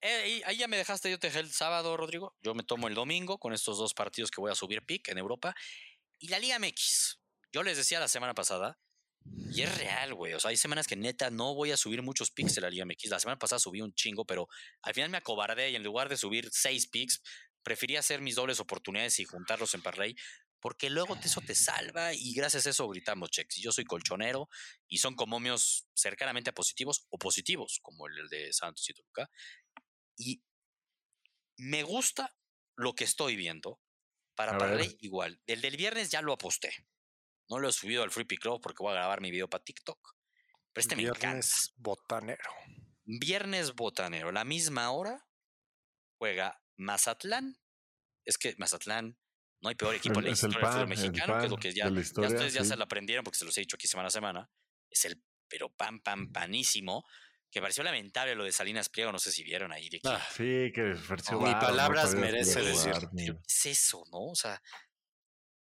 Speaker 2: Eh, ahí- ya me dejaste, yo te dejé el sábado, Rodrigo. Yo me tomo el domingo con estos dos partidos que voy a subir pick en Europa. Y la Liga MX. Yo les decía la semana pasada, y es real, güey. O sea, hay semanas que neta no voy a subir muchos picks de la Liga MX. La semana pasada subí un chingo, pero al final me acobardé y en lugar de subir seis picks, preferí hacer mis dobles oportunidades y juntarlos en parlay. Porque luego eso te salva y gracias a eso gritamos checks. Yo soy colchonero y son comomios cercanamente positivos o positivos, como el de Santos y Toluca. Y me gusta lo que estoy viendo. Para
Speaker 3: A ver.
Speaker 2: Igual. El del viernes ya lo aposté. No lo he subido al Free Pick Club porque voy a grabar mi video para TikTok. Pero este me encanta.
Speaker 4: Viernes botanero.
Speaker 2: Viernes botanero, la misma hora, juega Mazatlán. Es que Mazatlán no hay peor equipo en la
Speaker 3: Es el
Speaker 2: historia del fútbol
Speaker 3: pan,
Speaker 2: mexicano, que es lo que ya, ya ustedes ya se lo aprendieron porque se los he dicho aquí semana a semana. Es el pero pan, pan, panísimo. Que pareció lamentable lo de Salinas Pliego, no sé si vieron ahí. De que,
Speaker 4: Ah,
Speaker 3: Sí, que ofreció
Speaker 4: Ni
Speaker 3: no
Speaker 4: palabras
Speaker 3: podía
Speaker 4: merece decir.
Speaker 3: ni-
Speaker 2: ¿Qué es eso, no? O sea,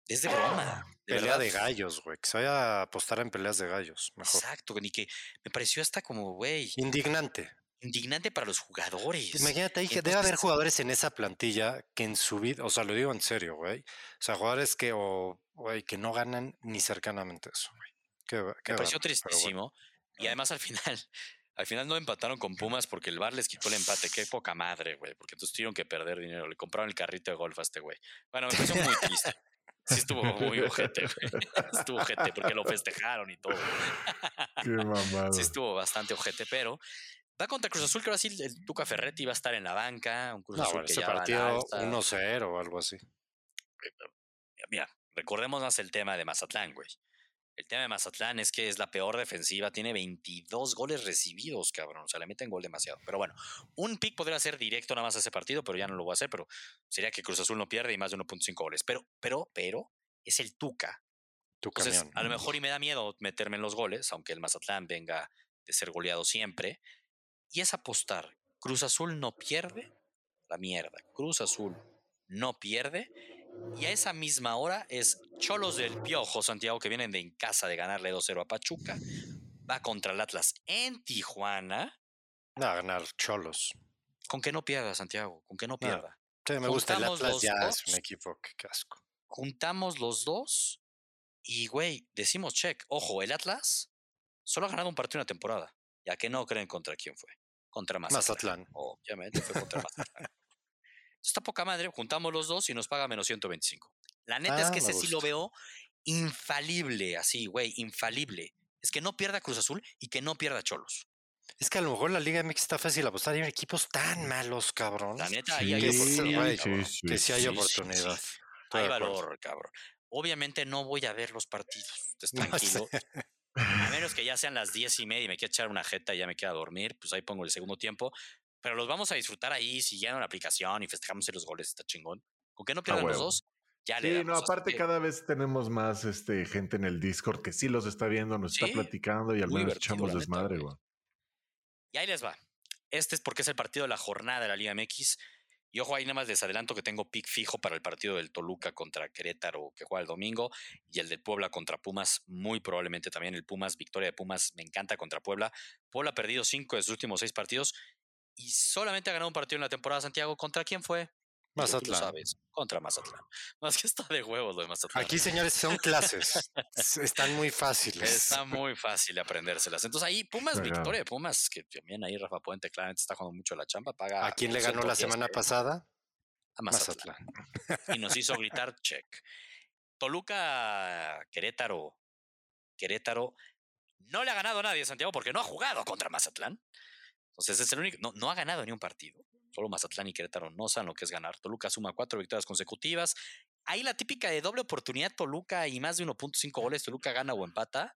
Speaker 2: es de broma. de
Speaker 4: pelea
Speaker 2: verdad.
Speaker 4: de gallos, güey. Que se vaya a apostar en peleas de gallos. Mejor.
Speaker 2: Exacto, ni que me pareció hasta como, güey,
Speaker 4: Indignante.
Speaker 2: indignante para los jugadores.
Speaker 4: Imagínate, ahí que debe haber jugadores en esa plantilla que en su vida, o sea, lo digo en serio, güey. O sea, jugadores que, o, güey, que no ganan ni cercanamente eso, güey. Qué, qué
Speaker 2: Me pareció
Speaker 4: bueno.
Speaker 2: tristísimo. Y además al final, al final no empataron con Pumas porque el bar les quitó el empate. Qué poca madre, güey. Porque entonces tuvieron que perder dinero. Le compraron el carrito de golf a este güey. Bueno, me pareció muy triste. Sí estuvo muy ojete, güey. Estuvo ojete porque lo festejaron y todo.
Speaker 3: Qué mamada.
Speaker 2: Sí estuvo bastante ojete, pero va contra Cruz Azul, que ahora sí el Tuca Ferretti va a estar en la banca. Un Cruz
Speaker 4: No,
Speaker 2: Azul
Speaker 4: bueno,
Speaker 2: que
Speaker 4: ese
Speaker 2: ya
Speaker 4: partido
Speaker 2: alza.
Speaker 4: 1-0 o algo así.
Speaker 2: Mira, recordemos más el tema de Mazatlán, güey. El tema de Mazatlán es que es la peor defensiva, tiene 22 goles recibidos, cabrón. O sea, le meten gol demasiado. Pero bueno, un pick podría ser directo nada más a ese partido, pero ya no lo voy a hacer. Pero sería que Cruz Azul no pierde y más de 1.5 goles. Pero, pero, pero, es el Tuca.
Speaker 4: Tu
Speaker 2: Entonces,
Speaker 4: camión.
Speaker 2: a lo mejor y me da miedo meterme en los goles, aunque el Mazatlán venga de ser goleado siempre. Y es apostar. Cruz Azul no pierde. La mierda. Cruz Azul no pierde. Y a esa misma hora es Cholos del Piojo, Santiago, que vienen de en casa de ganarle 2-0 a Pachuca. Va contra el Atlas en Tijuana.
Speaker 4: No, a ganar cholos.
Speaker 2: Con que no pierda, Santiago. Con que no pierda.
Speaker 4: Sí, me gusta el Atlas, ya
Speaker 2: dos.
Speaker 4: es un equipo que casco.
Speaker 2: Juntamos los dos. Y, güey, decimos check. Ojo, el Atlas solo ha ganado un partido en una temporada. Ya que no creen contra quién fue. Contra Mazatlán.
Speaker 4: Mazatlán.
Speaker 2: Obviamente fue contra Mazatlán. Está poca madre, juntamos los dos y nos paga menos 125. La neta es
Speaker 4: Ah,
Speaker 2: que ese sí lo veo infalible, así, güey, infalible. Es que no pierda Cruz Azul y que no pierda Cholos.
Speaker 4: Es que a lo mejor la Liga MX está fácil apostar. Hay equipos tan malos, cabrón.
Speaker 2: La neta,
Speaker 3: Sí,
Speaker 2: ahí hay
Speaker 4: sí,
Speaker 2: oportunidad.
Speaker 3: sí,
Speaker 4: que sí hay oportunidad.
Speaker 2: Hay valor, cabrón. Obviamente no voy a ver los partidos. Estés
Speaker 4: No
Speaker 2: tranquilo.
Speaker 4: sé.
Speaker 2: A menos que ya sean las diez y media y me quiera echar una jeta y ya me queda a dormir, pues ahí pongo el segundo tiempo. Pero los vamos a disfrutar ahí, siguiendo la aplicación y festejamos los goles, está chingón. Con que no pierdan los dos, ya
Speaker 3: Sí, no, aparte cada vez tenemos más este, gente en el Discord que sí los está viendo, nos
Speaker 2: Sí,
Speaker 3: está platicando y al menos echamos desmadre,
Speaker 2: güey. Y ahí les va. Este es porque es el partido de la jornada de la Liga MX. Y ojo, ahí nada más les adelanto que tengo pick fijo para el partido del Toluca contra Querétaro que juega el domingo y el del Puebla contra Pumas, muy probablemente también el Pumas, victoria de Pumas, me encanta contra Puebla. Puebla ha perdido cinco de sus últimos seis partidos y solamente ha ganado un partido en la temporada, Santiago. ¿Contra quién fue?
Speaker 4: Mazatlán.
Speaker 2: sabes, contra Mazatlán. Más que está de huevos lo de Mazatlán.
Speaker 4: Aquí, señores, son clases. Están muy fáciles.
Speaker 2: Está muy fácil aprendérselas. Entonces ahí Pumas, victoria de Pumas, que también ahí Rafa Puente claramente está jugando mucho la chamba, paga.
Speaker 4: ¿A quién le ganó la
Speaker 2: 110
Speaker 4: semana pasada?
Speaker 2: A Mazatlán.
Speaker 4: Mazatlán.
Speaker 2: Y nos hizo gritar check. Toluca, Querétaro. Querétaro no le ha ganado a nadie, Santiago, porque no ha jugado contra Mazatlán. Entonces es el único. No, no ha ganado ni un partido. Solo Mazatlán y Querétaro no saben lo que es ganar. Toluca suma cuatro victorias consecutivas. Ahí la típica de doble oportunidad Toluca y más de 1.5 goles. Toluca gana o empata.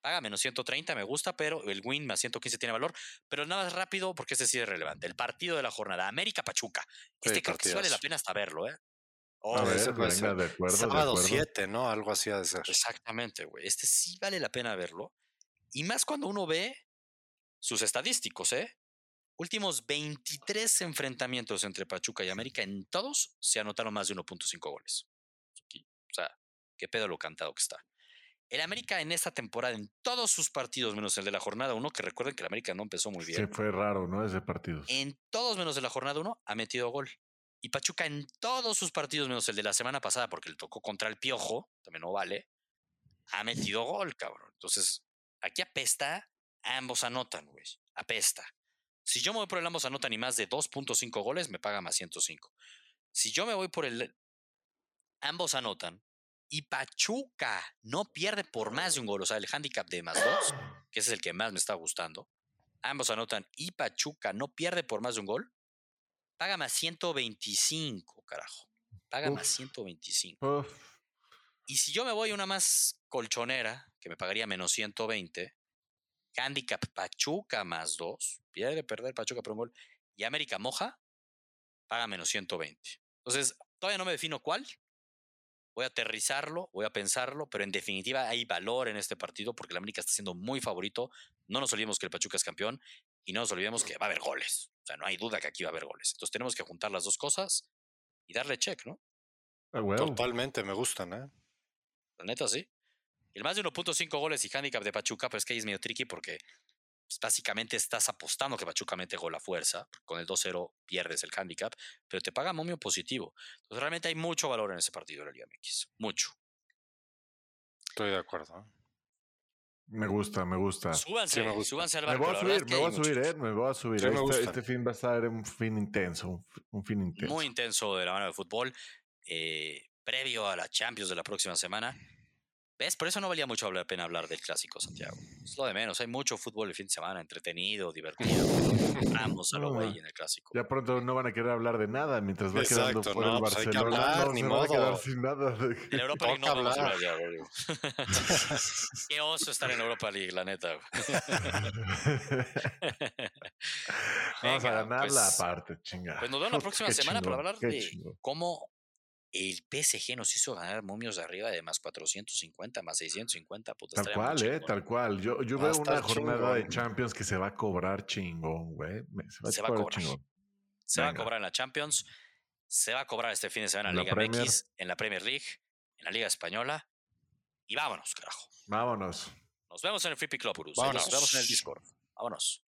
Speaker 2: Paga menos 130, me gusta, pero el win más 115 tiene valor. Pero nada más rápido, porque este sí es relevante. El partido de la jornada, América Pachuca. Este
Speaker 4: Sí,
Speaker 2: creo que sí vale la pena hasta verlo, ¿eh?
Speaker 3: A
Speaker 2: Oh,
Speaker 3: ver, venga,
Speaker 4: ser.
Speaker 3: de acuerdo,
Speaker 4: Sábado
Speaker 3: acuerdo.
Speaker 4: 7, ¿no? Algo así ha de ser.
Speaker 2: Exactamente, güey. Este sí vale la pena verlo. Y más cuando uno ve sus estadísticos, ¿eh? Últimos 23 enfrentamientos entre Pachuca y América, en todos se anotaron más de 1.5 goles. O sea, qué pedo lo cantado que está. El América en esta temporada, en todos sus partidos, menos el de la jornada 1, que recuerden que el América no empezó muy
Speaker 3: Sí,
Speaker 2: bien,
Speaker 3: fue raro, ¿no? Ese partido.
Speaker 2: en todos menos de la jornada 1 ha metido gol. Y Pachuca en todos sus partidos, menos el de la semana pasada, porque le tocó contra el Piojo, también no vale, ha metido gol, cabrón. Entonces, aquí apesta, ambos anotan, güey. Apesta. Si yo me voy por el ambos anotan y más de 2.5 goles, me paga más 105. Si yo me voy por el ambos anotan y Pachuca no pierde por más de un gol, o sea, el handicap de más dos, que ese es el que más me está gustando, ambos anotan y Pachuca no pierde por más de un gol, paga más 125, carajo. Paga más
Speaker 3: Uf.
Speaker 2: 125.
Speaker 3: Uf,
Speaker 2: Y si yo me voy a una más colchonera, que me pagaría menos 120, handicap Pachuca más 2, pierde perder Pachuca por un gol, y América moja, paga menos 120. Entonces, todavía no me defino cuál. Voy a aterrizarlo, voy a pensarlo, pero en definitiva hay valor en este partido porque el América está siendo muy favorito. No nos olvidemos que el Pachuca es campeón y no nos olvidemos que va a haber goles. O sea, no hay duda que aquí va a haber goles. Entonces tenemos que juntar las dos cosas y darle check, ¿no?
Speaker 4: Totalmente, me gustan, ¿eh?
Speaker 2: La neta, sí. El más de 1.5 goles y handicap de Pachuca, pero es que ahí es medio tricky porque pues, básicamente estás apostando que Pachuca mete gol a fuerza. Con el 2-0 pierdes el handicap, pero te paga momio positivo. Entonces realmente hay mucho valor en ese partido de la Liga MX. Mucho.
Speaker 4: Estoy de acuerdo. ¿eh?
Speaker 3: Me gusta, me gusta.
Speaker 2: Súbanse,
Speaker 4: me gusta.
Speaker 2: súbanse al
Speaker 3: Me
Speaker 2: barco.
Speaker 3: voy a subir, me voy a subir, eh, me voy a subir.
Speaker 4: Sí, me
Speaker 3: este, este fin va a estar un fin intenso, un, fin intenso.
Speaker 2: Muy intenso de la mano de fútbol. eh, previo a la Champions de la próxima semana. ¿Ves? Por eso no valía mucho la pena hablar del clásico, Santiago. Es lo de menos. Hay mucho fútbol el fin de semana, entretenido, divertido. Vamos a lo
Speaker 3: No,
Speaker 2: güey en el clásico.
Speaker 3: Ya pronto no van a querer hablar de nada mientras va quedando
Speaker 4: Exacto,
Speaker 3: fuera
Speaker 4: no,
Speaker 3: el
Speaker 4: pues hay que
Speaker 3: Barcelona.
Speaker 4: hablar,
Speaker 3: no,
Speaker 4: ni
Speaker 3: se van a quedar
Speaker 4: modo.
Speaker 3: sin nada.
Speaker 2: En Europa League no vamos a
Speaker 4: hablar.
Speaker 2: ya, Rodrigo. Qué oso estar en Europa League, la neta. güey.
Speaker 3: Vamos a
Speaker 2: Venga,
Speaker 3: ganar la
Speaker 2: pues-
Speaker 3: parte, chinga.
Speaker 2: Pues nos vemos la próxima
Speaker 3: qué
Speaker 2: semana para hablar de
Speaker 3: chingón.
Speaker 2: cómo el PSG nos hizo ganar momios arriba de más 450, más 650. Puta,
Speaker 3: Tal cual, eh, tal cual. Yo, yo
Speaker 4: Va a
Speaker 3: veo una jornada de. Champions que se va a cobrar chingón, güey. Se va,
Speaker 2: Se
Speaker 3: a cobrar
Speaker 2: cobrar.
Speaker 3: chingón.
Speaker 2: Se va a cobrar en la Champions, se va a cobrar este fin de semana en la Liga
Speaker 3: Premier.
Speaker 2: MX, en la Premier League, en la Liga Española. Y vámonos, carajo.
Speaker 3: Vámonos.
Speaker 2: Nos vemos en el Free Club, Urus. Nos vemos en el Discord. Vámonos.